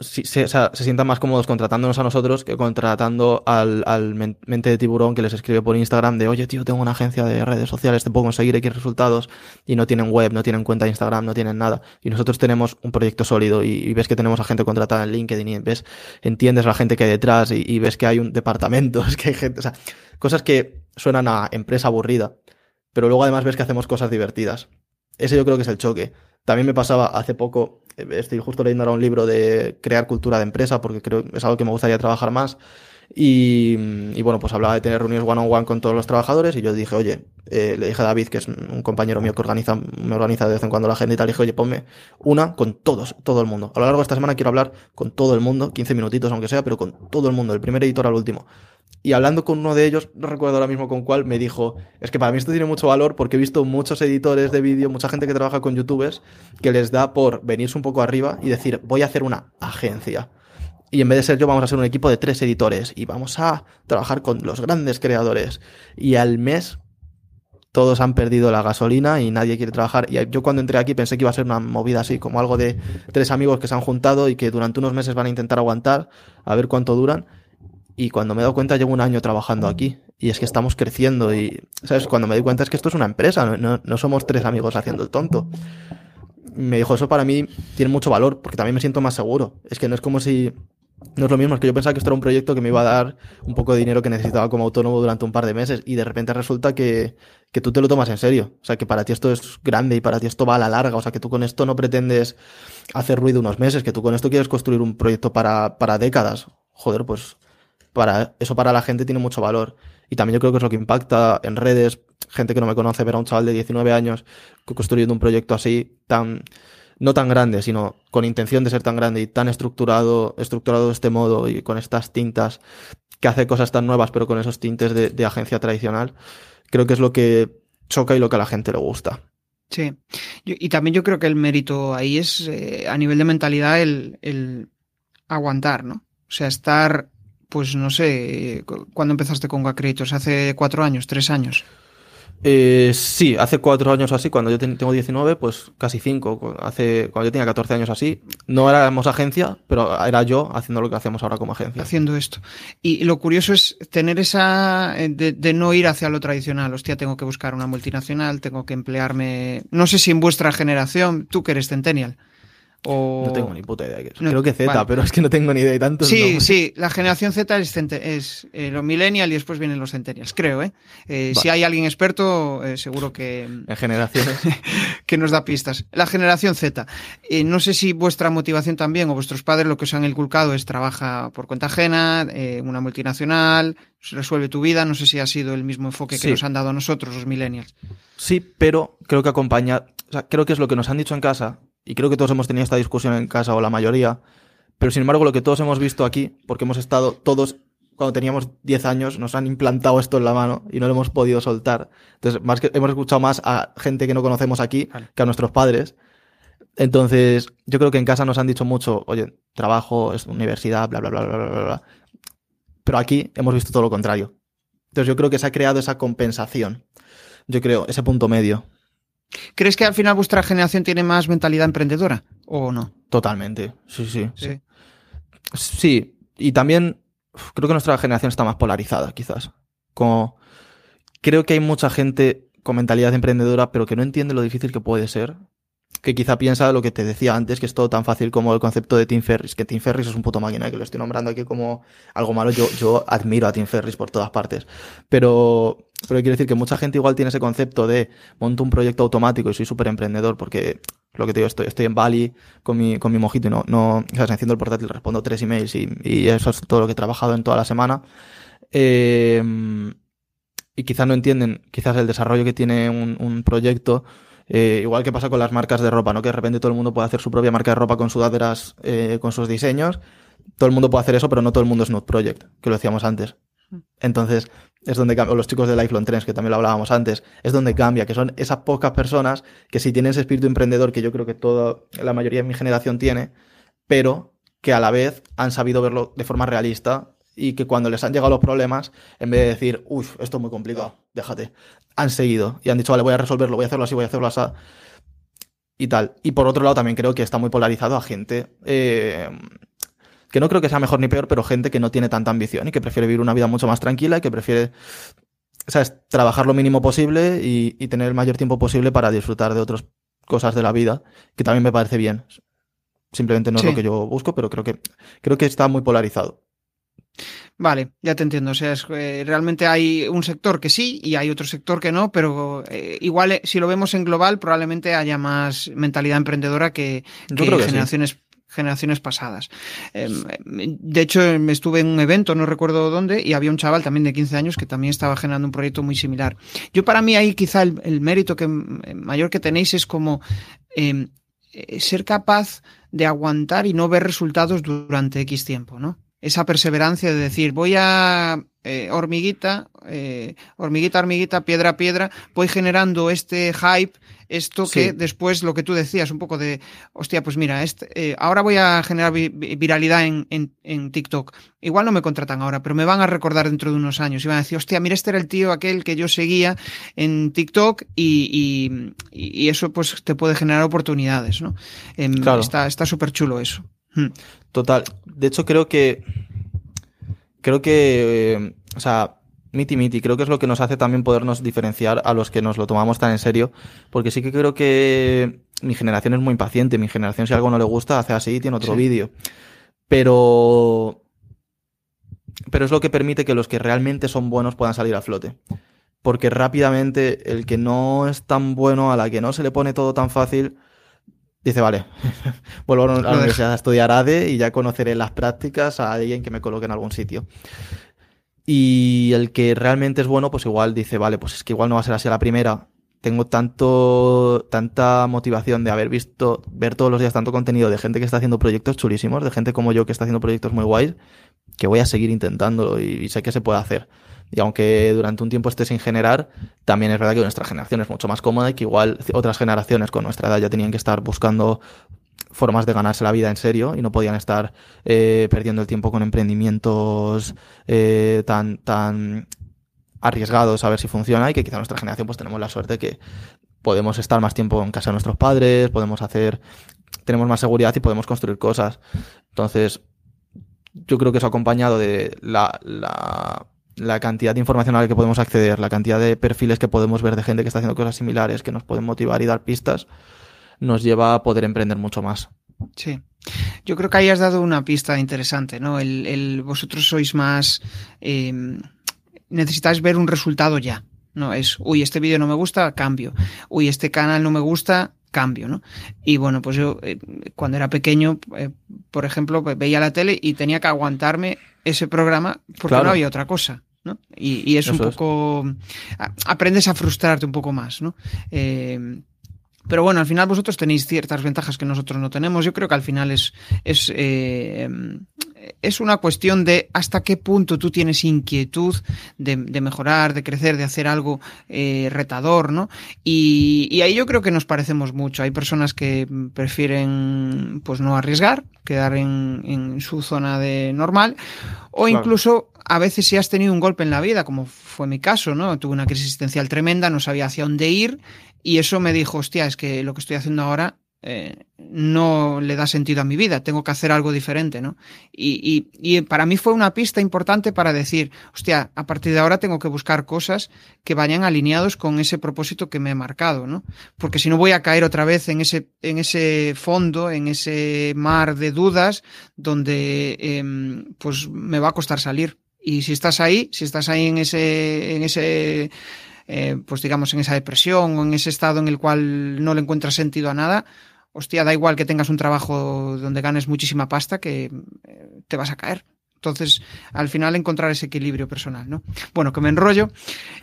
se, se, se, sientan más cómodos contratándonos a nosotros que contratando al, al, mente de tiburón que les escribe por Instagram de oye tío, tengo una agencia de redes sociales, te puedo conseguir X resultados y no tienen web, no tienen cuenta de Instagram, no tienen nada. Y nosotros tenemos un proyecto sólido y, ves que tenemos a gente contratada en LinkedIn y ves, entiendes la gente que hay detrás y, y ves que hay un departamento, es que hay gente, o sea, cosas que suenan a empresa aburrida, pero luego además ves que hacemos cosas divertidas. Ese yo creo que es el choque. También me pasaba hace poco, eh, estoy justo leyendo ahora un libro de crear cultura de empresa, porque creo que es algo que me gustaría trabajar más. Y, y bueno, pues hablaba de tener reuniones one on one con todos los trabajadores. Y yo dije, oye, eh, le dije a David, que es un compañero mío que organiza, me organiza de vez en cuando la agenda y tal, le dije, oye, ponme una con todos, todo el mundo. A lo largo de esta semana quiero hablar con todo el mundo, 15 minutitos aunque sea, pero con todo el mundo, del primer editor al último. Y hablando con uno de ellos, no recuerdo ahora mismo con cuál, me dijo, es que para mí esto tiene mucho valor porque he visto muchos editores de vídeo, mucha gente que trabaja con youtubers, que les da por venirse un poco arriba y decir, voy a hacer una agencia. Y en vez de ser yo, vamos a ser un equipo de tres editores y vamos a trabajar con los grandes creadores. Y al mes todos han perdido la gasolina y nadie quiere trabajar. Y yo cuando entré aquí pensé que iba a ser una movida así, como algo de tres amigos que se han juntado y que durante unos meses van a intentar aguantar, a ver cuánto duran. Y cuando me he dado cuenta, llevo un año trabajando aquí. Y es que estamos creciendo. Y, ¿sabes? Cuando me di cuenta es que esto es una empresa, no, no, no, somos tres amigos haciendo el tonto. Me dijo, eso para mí tiene mucho valor, porque también me siento más seguro. Es que no es como si. No es lo mismo, es que yo pensaba que esto era un proyecto que me iba a dar un poco de dinero que necesitaba como autónomo durante un par de meses. Y de repente resulta que, que tú te lo tomas en serio. O sea, que para ti esto es grande y para ti esto va a la larga. O sea, que tú con esto no pretendes hacer ruido unos meses, que tú con esto quieres construir un proyecto para, para décadas. Joder, pues para eso para la gente tiene mucho valor. Y también yo creo que es lo que impacta en redes, gente que no me conoce ver a un chaval de 19 años construyendo un proyecto así, tan, no tan grande, sino con intención de ser tan grande y tan estructurado, estructurado de este modo y con estas tintas que hace cosas tan nuevas, pero con esos tintes de, agencia tradicional, creo que es lo que choca y lo que a la gente le gusta. Sí, y también yo creo que el mérito ahí es, eh, a nivel de mentalidad, el, aguantar, ¿no? O sea, estar pues no sé, ¿cuándo empezaste con Gacreators? ¿Hace cuatro años, tres años? Eh, sí, hace cuatro años así, cuando yo tengo 19, pues casi cinco. Hace, cuando yo tenía 14 años así, no éramos agencia, pero era yo haciendo lo que hacemos ahora como agencia. Haciendo esto. Y lo curioso es tener esa, de, de, no ir hacia lo tradicional. Hostia, tengo que buscar una multinacional, tengo que emplearme, no sé si en vuestra generación, tú que eres Centennial. O... No tengo ni puta idea. No, Creo que Z, vale. pero es que no tengo ni idea de tantos. Sí, nombres. sí, la generación Z es, es eh, los millennials y después vienen los centennials, creo. ¿eh? eh vale. Si hay alguien experto, eh, seguro que. En generaciones. que nos da pistas. La generación Z. No sé si vuestra motivación también o vuestros padres lo que os han inculcado es trabaja por cuenta ajena, una multinacional, resuelve tu vida. No sé si ha sido el mismo enfoque que sí. nos han dado a nosotros, los millennials. Sí, pero creo que acompaña. O sea, creo que es lo que nos han dicho en casa y creo que todos hemos tenido esta discusión en casa o la mayoría, pero sin embargo lo que todos hemos visto aquí, porque hemos estado todos, cuando teníamos 10 años, nos han implantado esto en la mano y no lo hemos podido soltar. Entonces, más que hemos escuchado más a gente que no conocemos aquí que a nuestros padres. Entonces, yo creo que en casa nos han dicho mucho, oye, trabajo, es universidad, bla, bla, bla, bla, bla, bla. Pero aquí hemos visto todo lo contrario. Entonces, yo creo que se ha creado esa compensación. Yo creo, ese punto medio. ¿Crees que al final vuestra generación tiene más mentalidad emprendedora o no? Totalmente, sí, sí. Sí, sí. y también creo que nuestra generación está más polarizada, quizás. Como creo que hay mucha gente con mentalidad emprendedora, pero que no entiende lo difícil que puede ser. Que quizá piensa lo que te decía antes, que es todo tan fácil como el concepto de Tim Ferris, que Tim Ferris es un puto máquina, que lo estoy nombrando aquí como algo malo. Yo, yo admiro a Tim Ferris por todas partes. Pero pero quiero decir que mucha gente igual tiene ese concepto de monto un proyecto automático y soy súper emprendedor porque lo que te digo, estoy, estoy en Bali con mi, con mi mojito y no, no, o sea, enciendo el portátil, respondo tres emails y, y eso es todo lo que he trabajado en toda la semana. Eh, y quizás no entienden quizás el desarrollo que tiene un, un proyecto. Eh, igual que pasa con las marcas de ropa, ¿no? Que de repente todo el mundo puede hacer su propia marca de ropa con sudaderas, eh, con sus diseños. Todo el mundo puede hacer eso, pero no todo el mundo es Nude Project, que lo decíamos antes. Entonces, es donde cambia, o los chicos de Lifelong Trends, que también lo hablábamos antes, es donde cambia, que son esas pocas personas que sí tienen ese espíritu emprendedor que yo creo que toda la mayoría de mi generación tiene, pero que a la vez han sabido verlo de forma realista y que cuando les han llegado los problemas, en vez de decir, uff, esto es muy complicado, déjate, han seguido y han dicho, vale, voy a resolverlo, voy a hacerlo así, voy a hacerlo así. Y tal. Y por otro lado, también creo que está muy polarizado a gente. Eh, que no creo que sea mejor ni peor, pero gente que no tiene tanta ambición y que prefiere vivir una vida mucho más tranquila y que prefiere, ¿sabes?, trabajar lo mínimo posible y, y tener el mayor tiempo posible para disfrutar de otras cosas de la vida, que también me parece bien. Simplemente no Sí. es lo que yo busco, pero creo que, creo que está muy polarizado. Vale, ya te entiendo. O sea, es, eh, realmente hay un sector que sí y hay otro sector que no, pero eh, igual eh, si lo vemos en global probablemente haya más mentalidad emprendedora que, que que sí. generaciones pasadas. Eh, de hecho, me estuve en un evento, no recuerdo dónde, y había un chaval también de 15 años que también estaba generando un proyecto muy similar. Yo para mí ahí quizá el, el mérito que mayor que tenéis es como eh, ser capaz de aguantar y no ver resultados durante X tiempo, ¿no? Esa perseverancia de decir, voy a eh, hormiguita, eh, hormiguita, hormiguita, piedra a piedra, voy generando este hype, esto Sí. que después lo que tú decías, un poco de, hostia, pues mira, este, eh, ahora voy a generar vi- vi- viralidad en, en, en TikTok. Igual no me contratan ahora, pero me van a recordar dentro de unos años y van a decir, hostia, mira, este era el tío aquel que yo seguía en TikTok y, y, y eso pues te puede generar oportunidades, ¿no? Em, Claro. Está está súper chulo eso. Hmm. Total. De hecho, creo que. Creo que. eh, o sea, miti miti, creo que es lo que nos hace también podernos diferenciar a los que nos lo tomamos tan en serio. Porque sí que creo que mi generación es muy impaciente. Mi generación, si algo no le gusta, hace así y tiene otro Sí. vídeo. Pero. Pero es lo que permite que los que realmente son buenos puedan salir a flote. Porque rápidamente el que no es tan bueno, a la que no se le pone todo tan fácil, dice, vale, vuelvo a la universidad a estudiar ADE y ya conoceré las prácticas a alguien que me coloque en algún sitio. Y el que realmente es bueno, pues igual dice, vale, pues es que igual no va a ser así a la primera. Tengo tanto, tanta motivación de haber visto, ver todos los días tanto contenido de gente que está haciendo proyectos chulísimos, de gente como yo que está haciendo proyectos muy guays, que voy a seguir intentándolo y, y sé que se puede hacer. Y aunque durante un tiempo esté sin generar, también es verdad que nuestra generación es mucho más cómoda y que igual otras generaciones con nuestra edad ya tenían que estar buscando formas de ganarse la vida en serio y no podían estar eh, perdiendo el tiempo con emprendimientos eh, tan, tan arriesgados a ver si funciona y que quizá nuestra generación pues tenemos la suerte que podemos estar más tiempo en casa de nuestros padres, podemos hacer, tenemos más seguridad y podemos construir cosas. Entonces, yo creo que eso acompañado de la, la cantidad de información a la que podemos acceder, la cantidad de perfiles que podemos ver de gente que está haciendo cosas similares, que nos pueden motivar y dar pistas, nos lleva a poder emprender mucho más. Sí. Yo creo que ahí has dado una pista interesante, ¿no? El, el vosotros sois más. Eh, necesitáis ver un resultado ya. No es, uy, este vídeo no me gusta, cambio. Uy, este canal no me gusta, cambio, ¿no? Y bueno, pues yo eh, cuando era pequeño, eh, por ejemplo, pues, veía la tele y tenía que aguantarme ese programa porque Claro. no había otra cosa. ¿no? Y, y es un Eso poco. aprendes a frustrarte un poco más, ¿no? Eh, pero bueno, al final vosotros tenéis ciertas ventajas que nosotros no tenemos. Yo creo que al final es, es, eh, es una cuestión de hasta qué punto tú tienes inquietud de, de mejorar, de crecer, de hacer algo eh, retador, ¿no? Y, y ahí yo creo que nos parecemos mucho. Hay personas que prefieren pues no arriesgar, quedar en, en su zona de normal, o Claro. incluso a veces si has tenido un golpe en la vida, como fue mi caso, ¿no? Tuve una crisis existencial tremenda, no sabía hacia dónde ir y eso me dijo, hostia, es que lo que estoy haciendo ahora eh, no le da sentido a mi vida, tengo que hacer algo diferente, ¿no? Y, y, y para mí fue una pista importante para decir, hostia, a partir de ahora tengo que buscar cosas que vayan alineados con ese propósito que me he marcado, ¿no? Porque si no voy a caer otra vez en ese, en ese fondo, en ese mar de dudas, donde eh, pues me va a costar salir. Y si estás ahí, si estás ahí en ese, en ese, eh, pues digamos, en esa depresión o en ese estado en el cual no le encuentras sentido a nada, hostia, da igual que tengas un trabajo donde ganes muchísima pasta que eh, te vas a caer. Entonces, al final encontrar ese equilibrio personal, ¿no? Bueno, que me enrollo.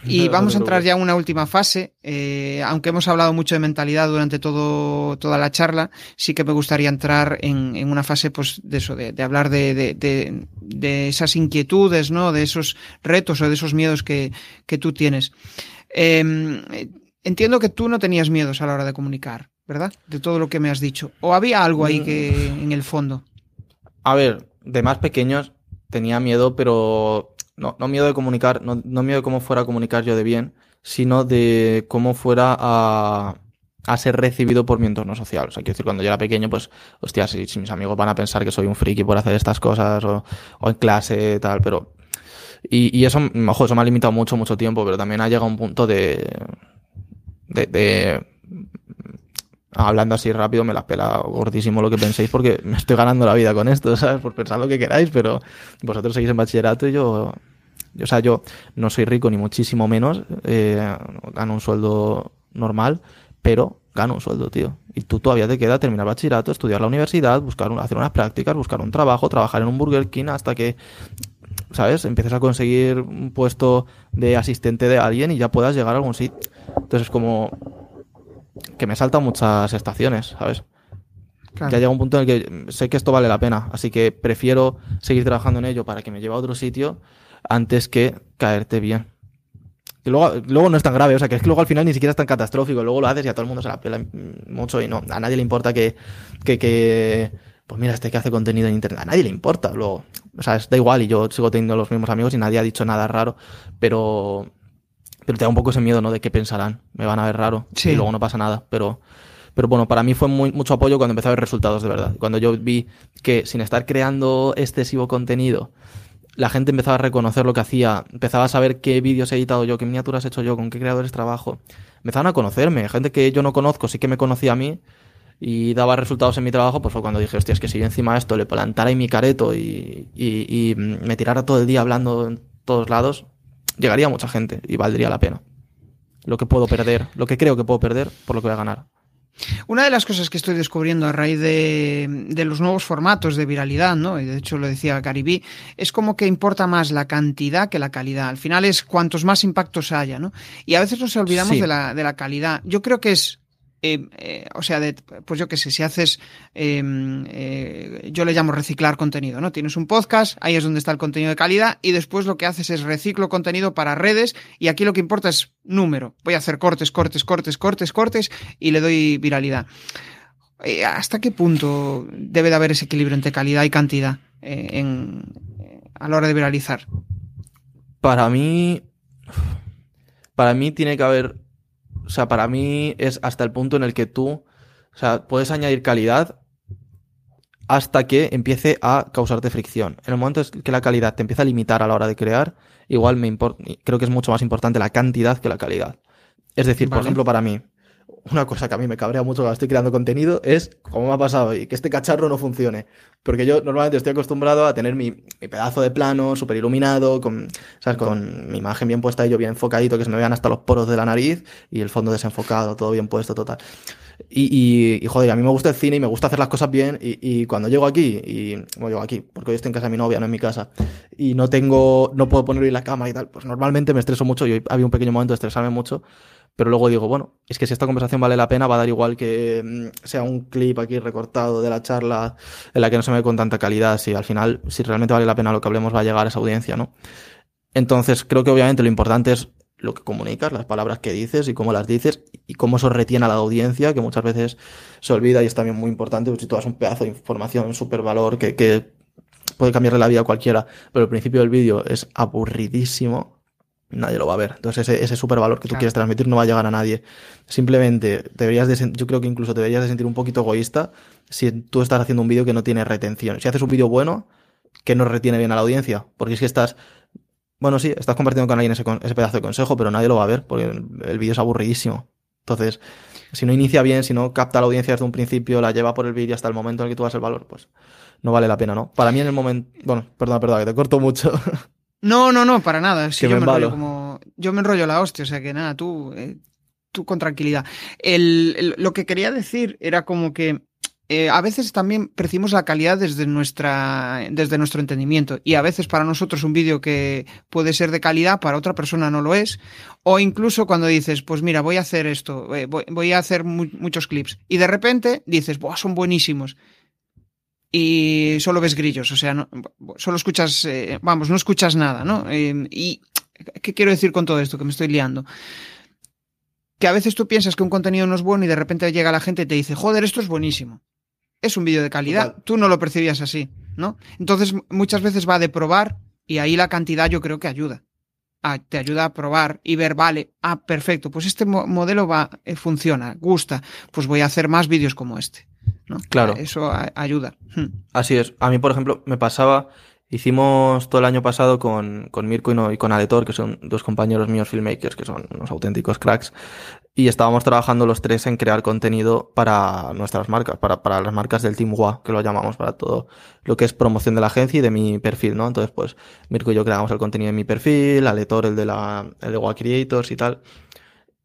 Y vamos a entrar ya a una última fase. Eh, aunque hemos hablado mucho de mentalidad durante todo, toda la charla, sí que me gustaría entrar en, en una fase, pues, de eso, de, de hablar de, de, de, de esas inquietudes, ¿no? De esos retos o de esos miedos que, que tú tienes. Eh, entiendo que tú no tenías miedos a la hora de comunicar, ¿verdad? De todo lo que me has dicho. ¿O había algo ahí que en el fondo? A ver, de más pequeños tenía miedo, pero no, no miedo de comunicar, no, no miedo de cómo fuera a comunicar yo de bien, sino de cómo fuera a, a ser recibido por mi entorno social. O sea, quiero decir, cuando yo era pequeño, pues, hostia, si, si mis amigos van a pensar que soy un friki por hacer estas cosas o, o en clase, tal, pero... Y, y eso, ojo, eso me ha limitado mucho, mucho tiempo, pero también ha llegado a un punto de... de, de hablando así rápido me la pela gordísimo lo que penséis porque me estoy ganando la vida con esto, ¿sabes? Por pensar lo que queráis, pero vosotros seguís en bachillerato y yo, yo o sea, yo no soy rico ni muchísimo menos, eh, gano un sueldo normal, pero gano un sueldo, tío. Y tú todavía te queda terminar bachillerato, estudiar la universidad, buscar un- hacer unas prácticas, buscar un trabajo, trabajar en un Burger King hasta que, ¿sabes? Empieces a conseguir un puesto de asistente de alguien y ya puedas llegar a algún sitio. Entonces es como que me saltan muchas estaciones, ¿sabes? Claro. Ya llega un punto en el que sé que esto vale la pena, así que prefiero seguir trabajando en ello para que me lleve a otro sitio antes que caerte bien. Que luego, luego no es tan grave, o sea, que es que luego al final ni siquiera es tan catastrófico, luego lo haces y a todo el mundo se la pela mucho y no, a nadie le importa que, que, que pues mira, este que hace contenido en internet, a nadie le importa, luego, o sea, es, da igual y yo sigo teniendo los mismos amigos y nadie ha dicho nada raro, pero, pero te da un poco ese miedo, ¿no? De qué pensarán, me van a ver raro Sí. y luego no pasa nada, pero, pero bueno, para mí fue muy, mucho apoyo cuando empecé a ver resultados de verdad. Cuando yo vi que sin estar creando excesivo contenido, la gente empezaba a reconocer lo que hacía, empezaba a saber qué vídeos he editado yo, qué miniaturas he hecho yo, con qué creadores trabajo. Empezaban a conocerme, gente que yo no conozco, sí que me conocía a mí y daba resultados en mi trabajo, pues fue cuando dije, hostia, es que si yo encima esto le plantara ahí mi careto y, y, y me tirara todo el día hablando en todos lados, llegaría mucha gente y valdría la pena. Lo que puedo perder, lo que creo que puedo perder por lo que voy a ganar. Una de las cosas que estoy descubriendo a raíz de, de los nuevos formatos de viralidad, ¿no? Y de hecho lo decía Caribí, es como que importa más la cantidad que la calidad. Al final es cuantos más impactos haya, ¿no? Y a veces nos olvidamos Sí. de, la, de la calidad. Yo creo que es. Eh, eh, o sea, pues yo qué sé, si haces, eh, eh, yo le llamo reciclar contenido, ¿no? Tienes un podcast, ahí es donde está el contenido de calidad y después lo que haces es reciclo contenido para redes y aquí lo que importa es número. Voy a hacer cortes, cortes, cortes, cortes, cortes y le doy viralidad. Eh, ¿Hasta qué punto debe de haber ese equilibrio entre calidad y cantidad en, a la hora de viralizar? Para mí. Para mí tiene que haber. O sea, para mí es hasta el punto en el que tú. O sea, puedes añadir calidad hasta que empiece a causarte fricción. En el momento en que la calidad te empieza a limitar a la hora de crear, igual me importa. Creo que es mucho más importante la cantidad que la calidad. Es decir, por ejemplo, para mí, una cosa que a mí me cabrea mucho cuando estoy creando contenido es, como me ha pasado hoy, que este cacharro no funcione. Porque yo normalmente estoy acostumbrado a tener mi, mi pedazo de plano súper iluminado, con, ¿sabes? con mi imagen bien puesta y yo bien enfocadito, que se me vean hasta los poros de la nariz y el fondo desenfocado, todo bien puesto, total. Y, y, y, joder, a mí me gusta el cine y me gusta hacer las cosas bien. Y, y cuando llego aquí, y bueno, llego aquí, porque hoy estoy en casa de mi novia, no en mi casa, y no tengo, no puedo poner hoy la cama y tal, pues normalmente me estreso mucho. Y hoy había un pequeño momento de estresarme mucho. Pero luego digo, bueno, es que si esta conversación vale la pena, va a dar igual que mm, sea un clip aquí recortado de la charla en la que no se me ve con tanta calidad. Si al final, si realmente vale la pena lo que hablemos, va a llegar a esa audiencia, ¿no? Entonces, creo que obviamente lo importante es lo que comunicas, las palabras que dices y cómo las dices y cómo eso retiene a la audiencia, que muchas veces se olvida y es también muy importante. pues, Si tú das un pedazo de información, súper valor, que, que puede cambiarle la vida a cualquiera, pero el principio del vídeo es aburridísimo, nadie lo va a ver. Entonces ese, ese super valor que tú Claro. quieres transmitir no va a llegar a nadie. Simplemente deberías de, yo creo que incluso te deberías de sentir un poquito egoísta si tú estás haciendo un vídeo que no tiene retención. Si haces un vídeo bueno, que no retiene bien a la audiencia, porque es que estás, bueno, sí, estás compartiendo con alguien ese, ese pedazo de consejo, pero nadie lo va a ver porque el, el vídeo es aburridísimo. Entonces, si no inicia bien, si no capta a la audiencia desde un principio, la lleva por el vídeo hasta el momento en el que tú das el valor, pues no vale la pena, ¿no? Para mí en el momento, bueno, perdona, perdona, que te corto mucho. No, no, no, para nada. Sí, Que yo me enrollo como. Yo me enrollo la hostia, o sea que nada, tú, eh, tú con tranquilidad. El, el- lo que quería decir era como que eh, a veces también percibimos la calidad desde nuestra, desde nuestro entendimiento. Y a veces para nosotros un vídeo que puede ser de calidad, para otra persona no lo es. O incluso cuando dices, pues mira, voy a hacer esto, eh, voy, voy a hacer mu- muchos clips. Y de repente dices, Buah, son buenísimos. Y solo ves grillos, o sea, no, solo escuchas, eh, vamos, no escuchas nada, ¿no? Eh, y, ¿qué quiero decir con todo esto? Que me estoy liando. Que a veces tú piensas que un contenido no es bueno y de repente llega la gente y te dice, joder, esto es buenísimo. Es un vídeo de calidad. Total. Tú no lo percibías así, ¿no? Entonces, muchas veces va de probar y ahí la cantidad yo creo que ayuda. te ayuda a probar y ver, vale, ah, perfecto, pues este modelo va, eh, funciona, gusta, pues voy a hacer más vídeos como este. ¿No? Claro. Eso ayuda. Hmm. Así es. A mí, por ejemplo, me pasaba, hicimos todo el año pasado con, con Mirko y, y con Aletor, que son dos compañeros míos filmmakers, que son unos auténticos cracks, y estábamos trabajando los tres en crear contenido para nuestras marcas, para, para las marcas del Team WA, que lo llamamos para todo lo que es promoción de la agencia y de mi perfil, ¿no? Entonces, pues, Mirko y yo creamos el contenido de mi perfil, Aletor el de la, el de WA Creators y tal.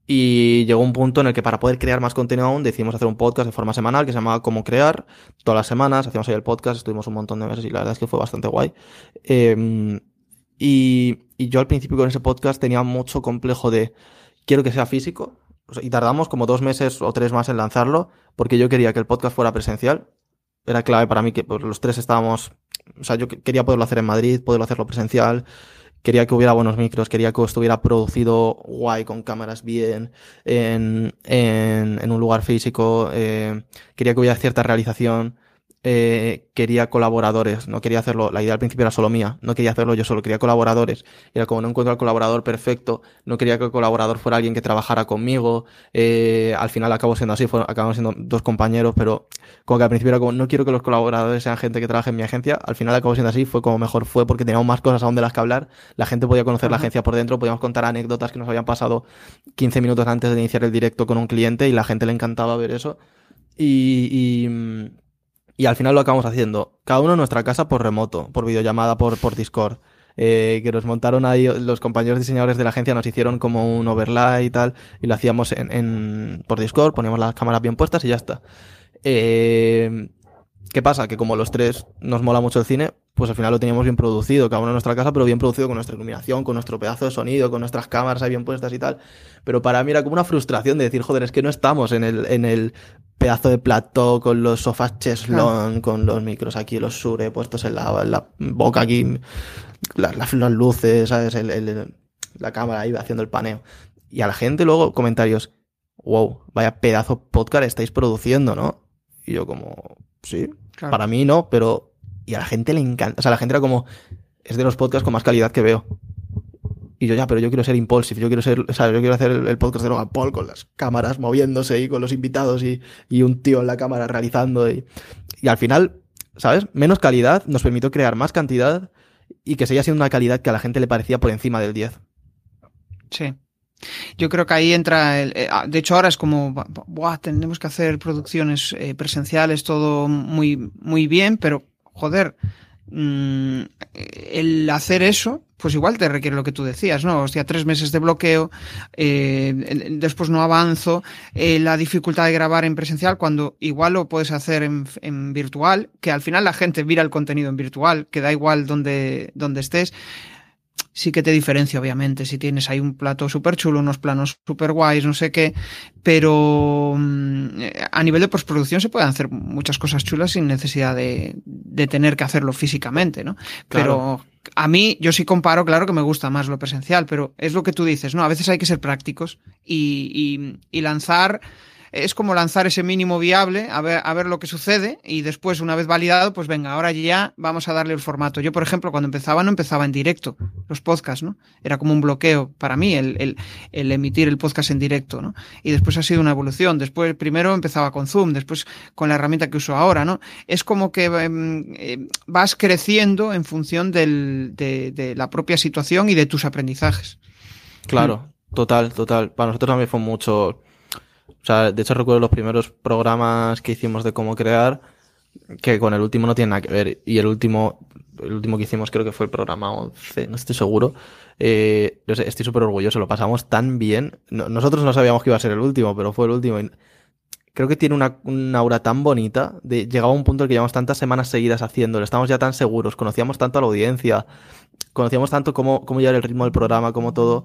Y llegó un punto en el que para poder crear más contenido aún decidimos hacer un podcast de forma semanal que se llamaba Cómo Crear. Todas las semanas hacíamos ahí el podcast, estuvimos un montón de meses y la verdad es que fue bastante guay. Eh, y, y yo al principio con ese podcast tenía mucho complejo de quiero que sea físico, y tardamos como dos meses o tres más en lanzarlo, porque yo quería que el podcast fuera presencial. Era clave para mí que pues, los tres estábamos, o sea, yo quería poderlo hacer en Madrid, poderlo hacerlo presencial, quería que hubiera buenos micros, quería que estuviera producido guay, con cámaras bien, en, en, en un lugar físico, eh, quería que hubiera cierta realización eh, quería colaboradores, no quería hacerlo, la idea al principio era solo mía, no quería hacerlo yo solo, quería colaboradores. Era como no encuentro al colaborador perfecto, no quería que el colaborador fuera alguien que trabajara conmigo, eh, al final acabó siendo así, acabamos siendo dos compañeros, pero como que al principio era como no quiero que los colaboradores sean gente que trabaje en mi agencia, al final acabó siendo así, fue como mejor fue porque teníamos más cosas aún de las que hablar, la gente podía conocer la agencia por dentro, podíamos contar anécdotas que nos habían pasado 15 minutos antes de iniciar el directo con un cliente y la gente le encantaba ver eso. y, y mm, y al final lo acabamos haciendo, cada uno en nuestra casa por remoto, por videollamada, por, por Discord. Eh, que nos montaron ahí, los compañeros diseñadores de la agencia nos hicieron como un overlay y tal, y lo hacíamos en, en por Discord, poníamos las cámaras bien puestas y ya está. Eh, ¿Qué pasa? Que como los tres nos mola mucho el cine, pues al final lo teníamos bien producido, cada uno en nuestra casa, pero bien producido con nuestra iluminación, con nuestro pedazo de sonido, con nuestras cámaras ahí bien puestas y tal. Pero para mí era como una frustración de decir, joder, es que no estamos en el, en el pedazo de plató con los sofás cheslón, con los micros aquí, los sure puestos en la, la boca aquí, las luces, ¿sabes? El, la cámara ahí haciendo el paneo. Y a la gente luego comentarios, wow, vaya pedazo podcast estáis produciendo, ¿no? Y yo como, sí, para mí no, pero... Y a la gente le encanta, o sea, la gente era como, es de los podcasts con más calidad que veo. Y yo ya, pero yo quiero ser impulsive, yo quiero ser, o sea, yo quiero hacer el, podcast de Logan Paul con las cámaras moviéndose y con los invitados y, y un tío en la cámara realizando. Y, y, al final, ¿sabes? Menos calidad nos permitió crear más cantidad y que seguía siendo una calidad que a la gente le parecía por encima del 10. Sí. Yo creo que ahí entra, el, eh, ah, de hecho ahora es como, Buah, tenemos que hacer producciones eh, presenciales, todo muy, muy bien, pero joder, mmm, el hacer eso, pues igual te requiere lo que tú decías, ¿no? Hostia, tres meses de bloqueo, eh, después no avanzo, eh, la dificultad de grabar en presencial cuando igual lo puedes hacer en, en, virtual, que al final la gente mira el contenido en virtual, que da igual donde, donde estés sí que te diferencia, obviamente, si tienes ahí un plato súper chulo, unos planos súper guays, no sé qué, pero mm, a nivel de postproducción se pueden hacer muchas cosas chulas sin necesidad de, de tener que hacerlo físicamente, ¿no? Claro. Pero a mí, yo sí comparo, claro que me gusta más lo presencial, pero es lo que tú dices, ¿no? A veces hay que ser prácticos y, y, y lanzar es como lanzar ese mínimo viable, a ver, a ver lo que sucede y después, una vez validado, pues venga, ahora ya vamos a darle el formato. Yo, por ejemplo, cuando empezaba no empezaba en directo los podcasts, ¿no? Era como un bloqueo para mí el, el, emitir el podcast en directo, ¿no? Y después ha sido una evolución. Después, primero empezaba con Zoom, después con la herramienta que uso ahora, ¿no? Es como que eh, vas creciendo en función del, de, de la propia situación y de tus aprendizajes. Claro, total, total. Para nosotros también fue mucho o sea, de hecho recuerdo los primeros programas que hicimos de cómo crear, que con el último no tiene nada que ver. Y el último, el último que hicimos creo que fue el programa 11, no estoy seguro. Eh, estoy súper orgulloso, lo pasamos tan bien. nosotros no sabíamos que iba a ser el último, pero fue el último. creo que tiene una, una aura tan bonita. De, llegaba un punto en que llevamos tantas semanas seguidas haciéndolo, estamos ya tan seguros, conocíamos tanto a la audiencia, conocíamos tanto cómo, cómo llevar el ritmo del programa, cómo todo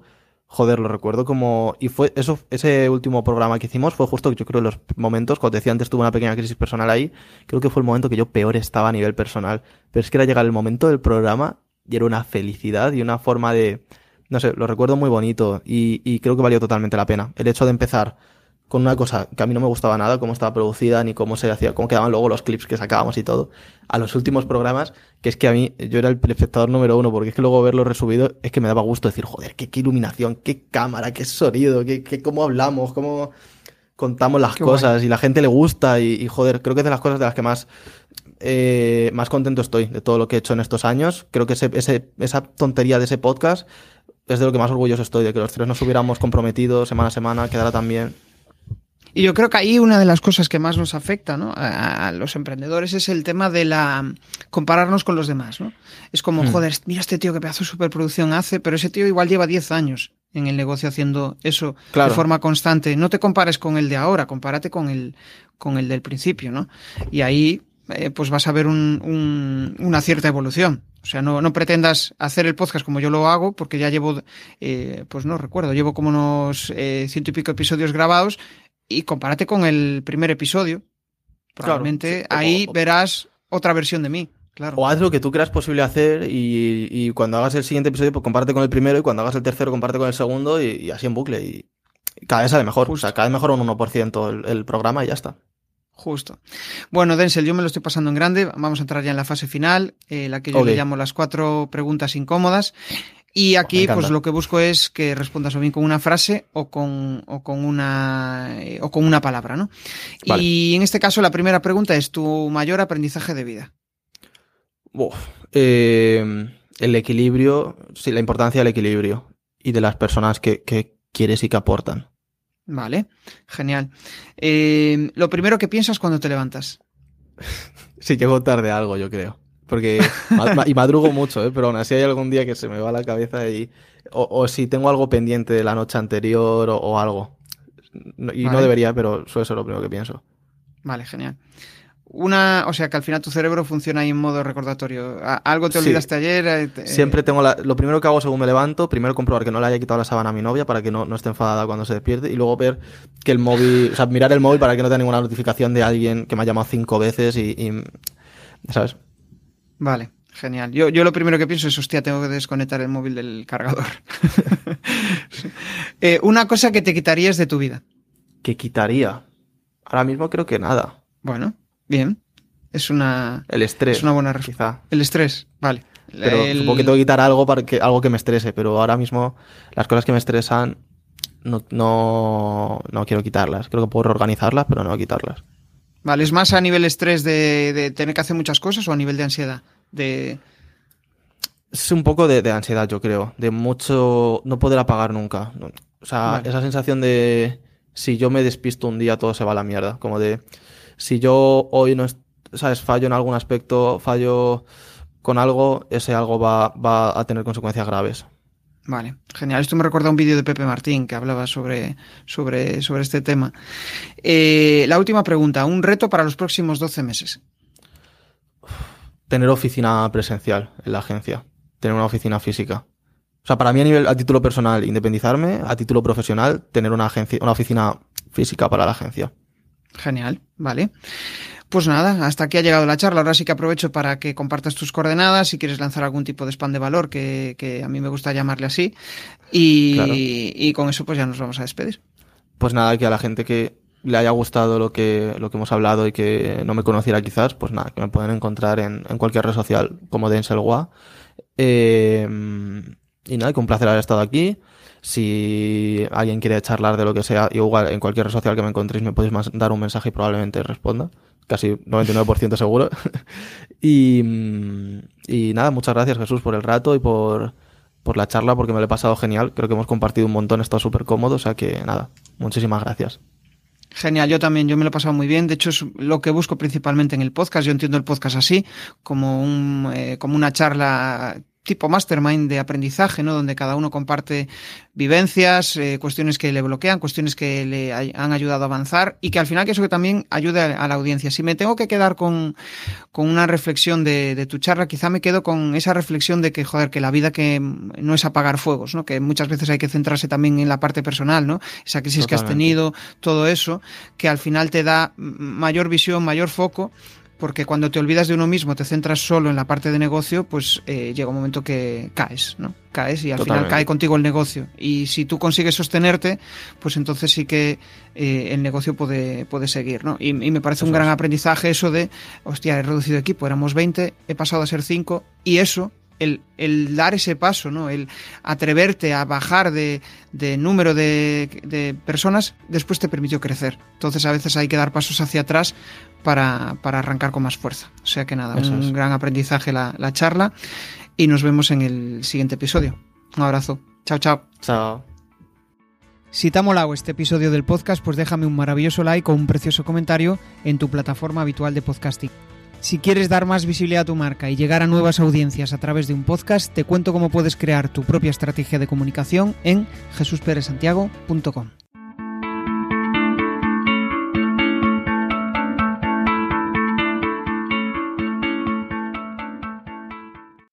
Joder, lo recuerdo como. Y fue eso, ese último programa que hicimos fue justo, yo creo, los momentos, cuando decía antes, tuve una pequeña crisis personal ahí. Creo que fue el momento que yo peor estaba a nivel personal. Pero es que era llegar el momento del programa y era una felicidad y una forma de. No sé, lo recuerdo muy bonito y, y creo que valió totalmente la pena. El hecho de empezar con una cosa que a mí no me gustaba nada, cómo estaba producida, ni cómo se hacía, cómo quedaban luego los clips que sacábamos y todo, a los últimos programas, que es que a mí, yo era el espectador número uno, porque es que luego verlo resubido, es que me daba gusto decir, joder, qué, qué iluminación, qué cámara, qué sonido, qué, qué cómo hablamos, cómo contamos las Qué cosas guay. y la gente le gusta y, y, joder, creo que es de las cosas de las que más eh, más contento estoy de todo lo que he hecho en estos años. Creo que ese, ese, esa tontería de ese podcast es de lo que más orgulloso estoy, de que los tres nos hubiéramos comprometido semana a semana, quedara tan bien. Y yo creo que ahí una de las cosas que más nos afecta ¿no? a, los emprendedores es el tema de la compararnos con los demás. ¿no? Es como, Hmm. joder, mira este tío que pedazo de superproducción hace, pero ese tío igual lleva 10 años en el negocio haciendo eso Claro. de forma constante. No te compares con el de ahora, compárate con el, con el del principio. ¿no? Y ahí eh, pues vas a ver un- un- una cierta evolución. O sea, no, no pretendas hacer el podcast como yo lo hago, porque ya llevo, eh, pues no recuerdo, llevo como unos eh, ciento y pico episodios grabados y compárate con el primer episodio. Probablemente sí. Ahí o- verás otra versión de mí, claro. O haz lo que tú creas posible hacer y, y cuando hagas el siguiente episodio, pues comparte con el primero y cuando hagas el tercero, comparte con el segundo y, y así en bucle. Y y cada vez sale mejor. Justo. O sea, cada vez mejora un 1% el, el programa y ya está. Justo. Bueno, Denzel, yo me lo estoy pasando en grande. Vamos a entrar ya en la fase final, eh, la que yo le llamo las cuatro preguntas incómodas. Y Me aquí, pues lo que busco es que respondas o bien con una frase o con, o con una eh, o con una palabra, ¿no? Vale. Y en este caso, la primera pregunta es tu mayor aprendizaje de vida. Uf, eh, el equilibrio, sí, la importancia del equilibrio y de las personas que, que quieres y que aportan. Vale, genial. Eh, lo primero que piensas cuando te levantas. Sí, llego tarde a algo, yo creo. Porque, y madrugo mucho, ¿eh? pero aún así hay algún día que se me va la cabeza y, o, o si tengo algo pendiente de la noche anterior o, o algo. No- y no debería, pero suele ser lo primero que pienso. Vale, genial. Una, o sea que al final tu cerebro funciona ahí en modo recordatorio. Algo te Sí. olvidaste ayer. eh, te- Siempre tengo la, lo primero que hago según me levanto, primero comprobar que no le haya quitado la sábana a mi novia para que no, no esté enfadada cuando se despierte y luego ver que el móvil, o sea, mirar el móvil para que no tenga ninguna notificación de alguien que me ha llamado cinco veces y, y- ¿sabes? Vale, genial. Yo, yo lo primero que pienso es, hostia, tengo que desconectar el móvil del cargador. Eh, una cosa que te quitarías de tu vida. ¿Qué quitaría? Ahora mismo creo que nada. Bueno, bien. Es una, El estrés. es una buena respuesta. Quizá. El estrés, vale. Pero El- supongo que tengo que quitar algo para que, algo que me estrese, pero ahora mismo las cosas que me estresan no, no, no quiero quitarlas. Creo que puedo reorganizarlas, pero no quitarlas. Vale, ¿es más a nivel estrés de, de tener que hacer muchas cosas o a nivel de ansiedad? De... Es un poco de, de ansiedad, yo creo. De mucho no poder apagar nunca. O sea, Vale. esa sensación de si yo me despisto un día, todo se va a la mierda. Como de si yo hoy no, es- sabes, fallo en algún aspecto, fallo con algo, ese algo va, va a tener consecuencias graves. Vale, genial. Esto me recuerda a un vídeo de Pepe Martín que hablaba sobre, sobre, sobre este tema. Eh, la última pregunta, un reto para los próximos 12 meses. Tener oficina presencial en la agencia. Tener una oficina física. O sea, para mí a nivel, a título personal, independizarme, a título profesional, tener una agencia, una oficina física para la agencia. Genial, vale. Pues nada, hasta aquí ha llegado la charla. Ahora sí que aprovecho para que compartas tus coordenadas si quieres lanzar algún tipo de spam de valor, que, que a mí me gusta llamarle así. Y, Claro. y con eso pues ya nos vamos a despedir. Pues nada, que a la gente que le haya gustado lo que, lo que hemos hablado y que no me conociera quizás, pues nada, que me pueden encontrar en, en cualquier red social como Denzel Gua. Eh, y nada, que un placer haber estado aquí. Si alguien quiere charlar de lo que sea, igual en cualquier red social que me encontréis me podéis mandar un mensaje y probablemente responda. Casi 99% seguro. y, mm, y nada, muchas gracias Jesús por el rato y por, por la charla porque me lo he pasado genial. Creo que hemos compartido un montón, estado súper cómodo, o sea que nada, muchísimas gracias. Genial, yo también, yo me lo he pasado muy bien. De hecho, es lo que busco principalmente en el podcast. Yo entiendo el podcast así, como, un, eh, como una charla tipo mastermind de aprendizaje, ¿no? Donde cada uno comparte vivencias, eh, cuestiones que le bloquean, cuestiones que le han ayudado a avanzar y que al final que eso que también ayude a, la audiencia. Si me tengo que quedar con, con una reflexión de, de tu charla, quizá me quedo con esa reflexión de que, joder, que la vida que no es apagar fuegos, ¿no? Que muchas veces hay que centrarse también en la parte personal, ¿no? Esa crisis que has tenido, todo eso, que al final te da mayor visión, mayor foco porque cuando te olvidas de uno mismo, te centras solo en la parte de negocio, pues eh, llega un momento que caes, ¿no? Caes y al Totalmente. final cae contigo el negocio. Y si tú consigues sostenerte, pues entonces sí que eh, el negocio puede, puede seguir, ¿no? Y, y me parece un gran es. aprendizaje eso de, hostia, he reducido equipo, éramos 20, he pasado a ser 5, y eso, el, el dar ese paso, ¿no? El atreverte a bajar de, de número de, de personas, después te permitió crecer. Entonces a veces hay que dar pasos hacia atrás para, para arrancar con más fuerza. O sea que nada, Eso un es. gran aprendizaje la, la charla y nos vemos en el siguiente episodio. Un abrazo. Chao, chao. Chao. Si te ha molado este episodio del podcast, pues déjame un maravilloso like o un precioso comentario en tu plataforma habitual de podcasting. Si quieres dar más visibilidad a tu marca y llegar a nuevas audiencias a través de un podcast, te cuento cómo puedes crear tu propia estrategia de comunicación en jesusperesantiago.com.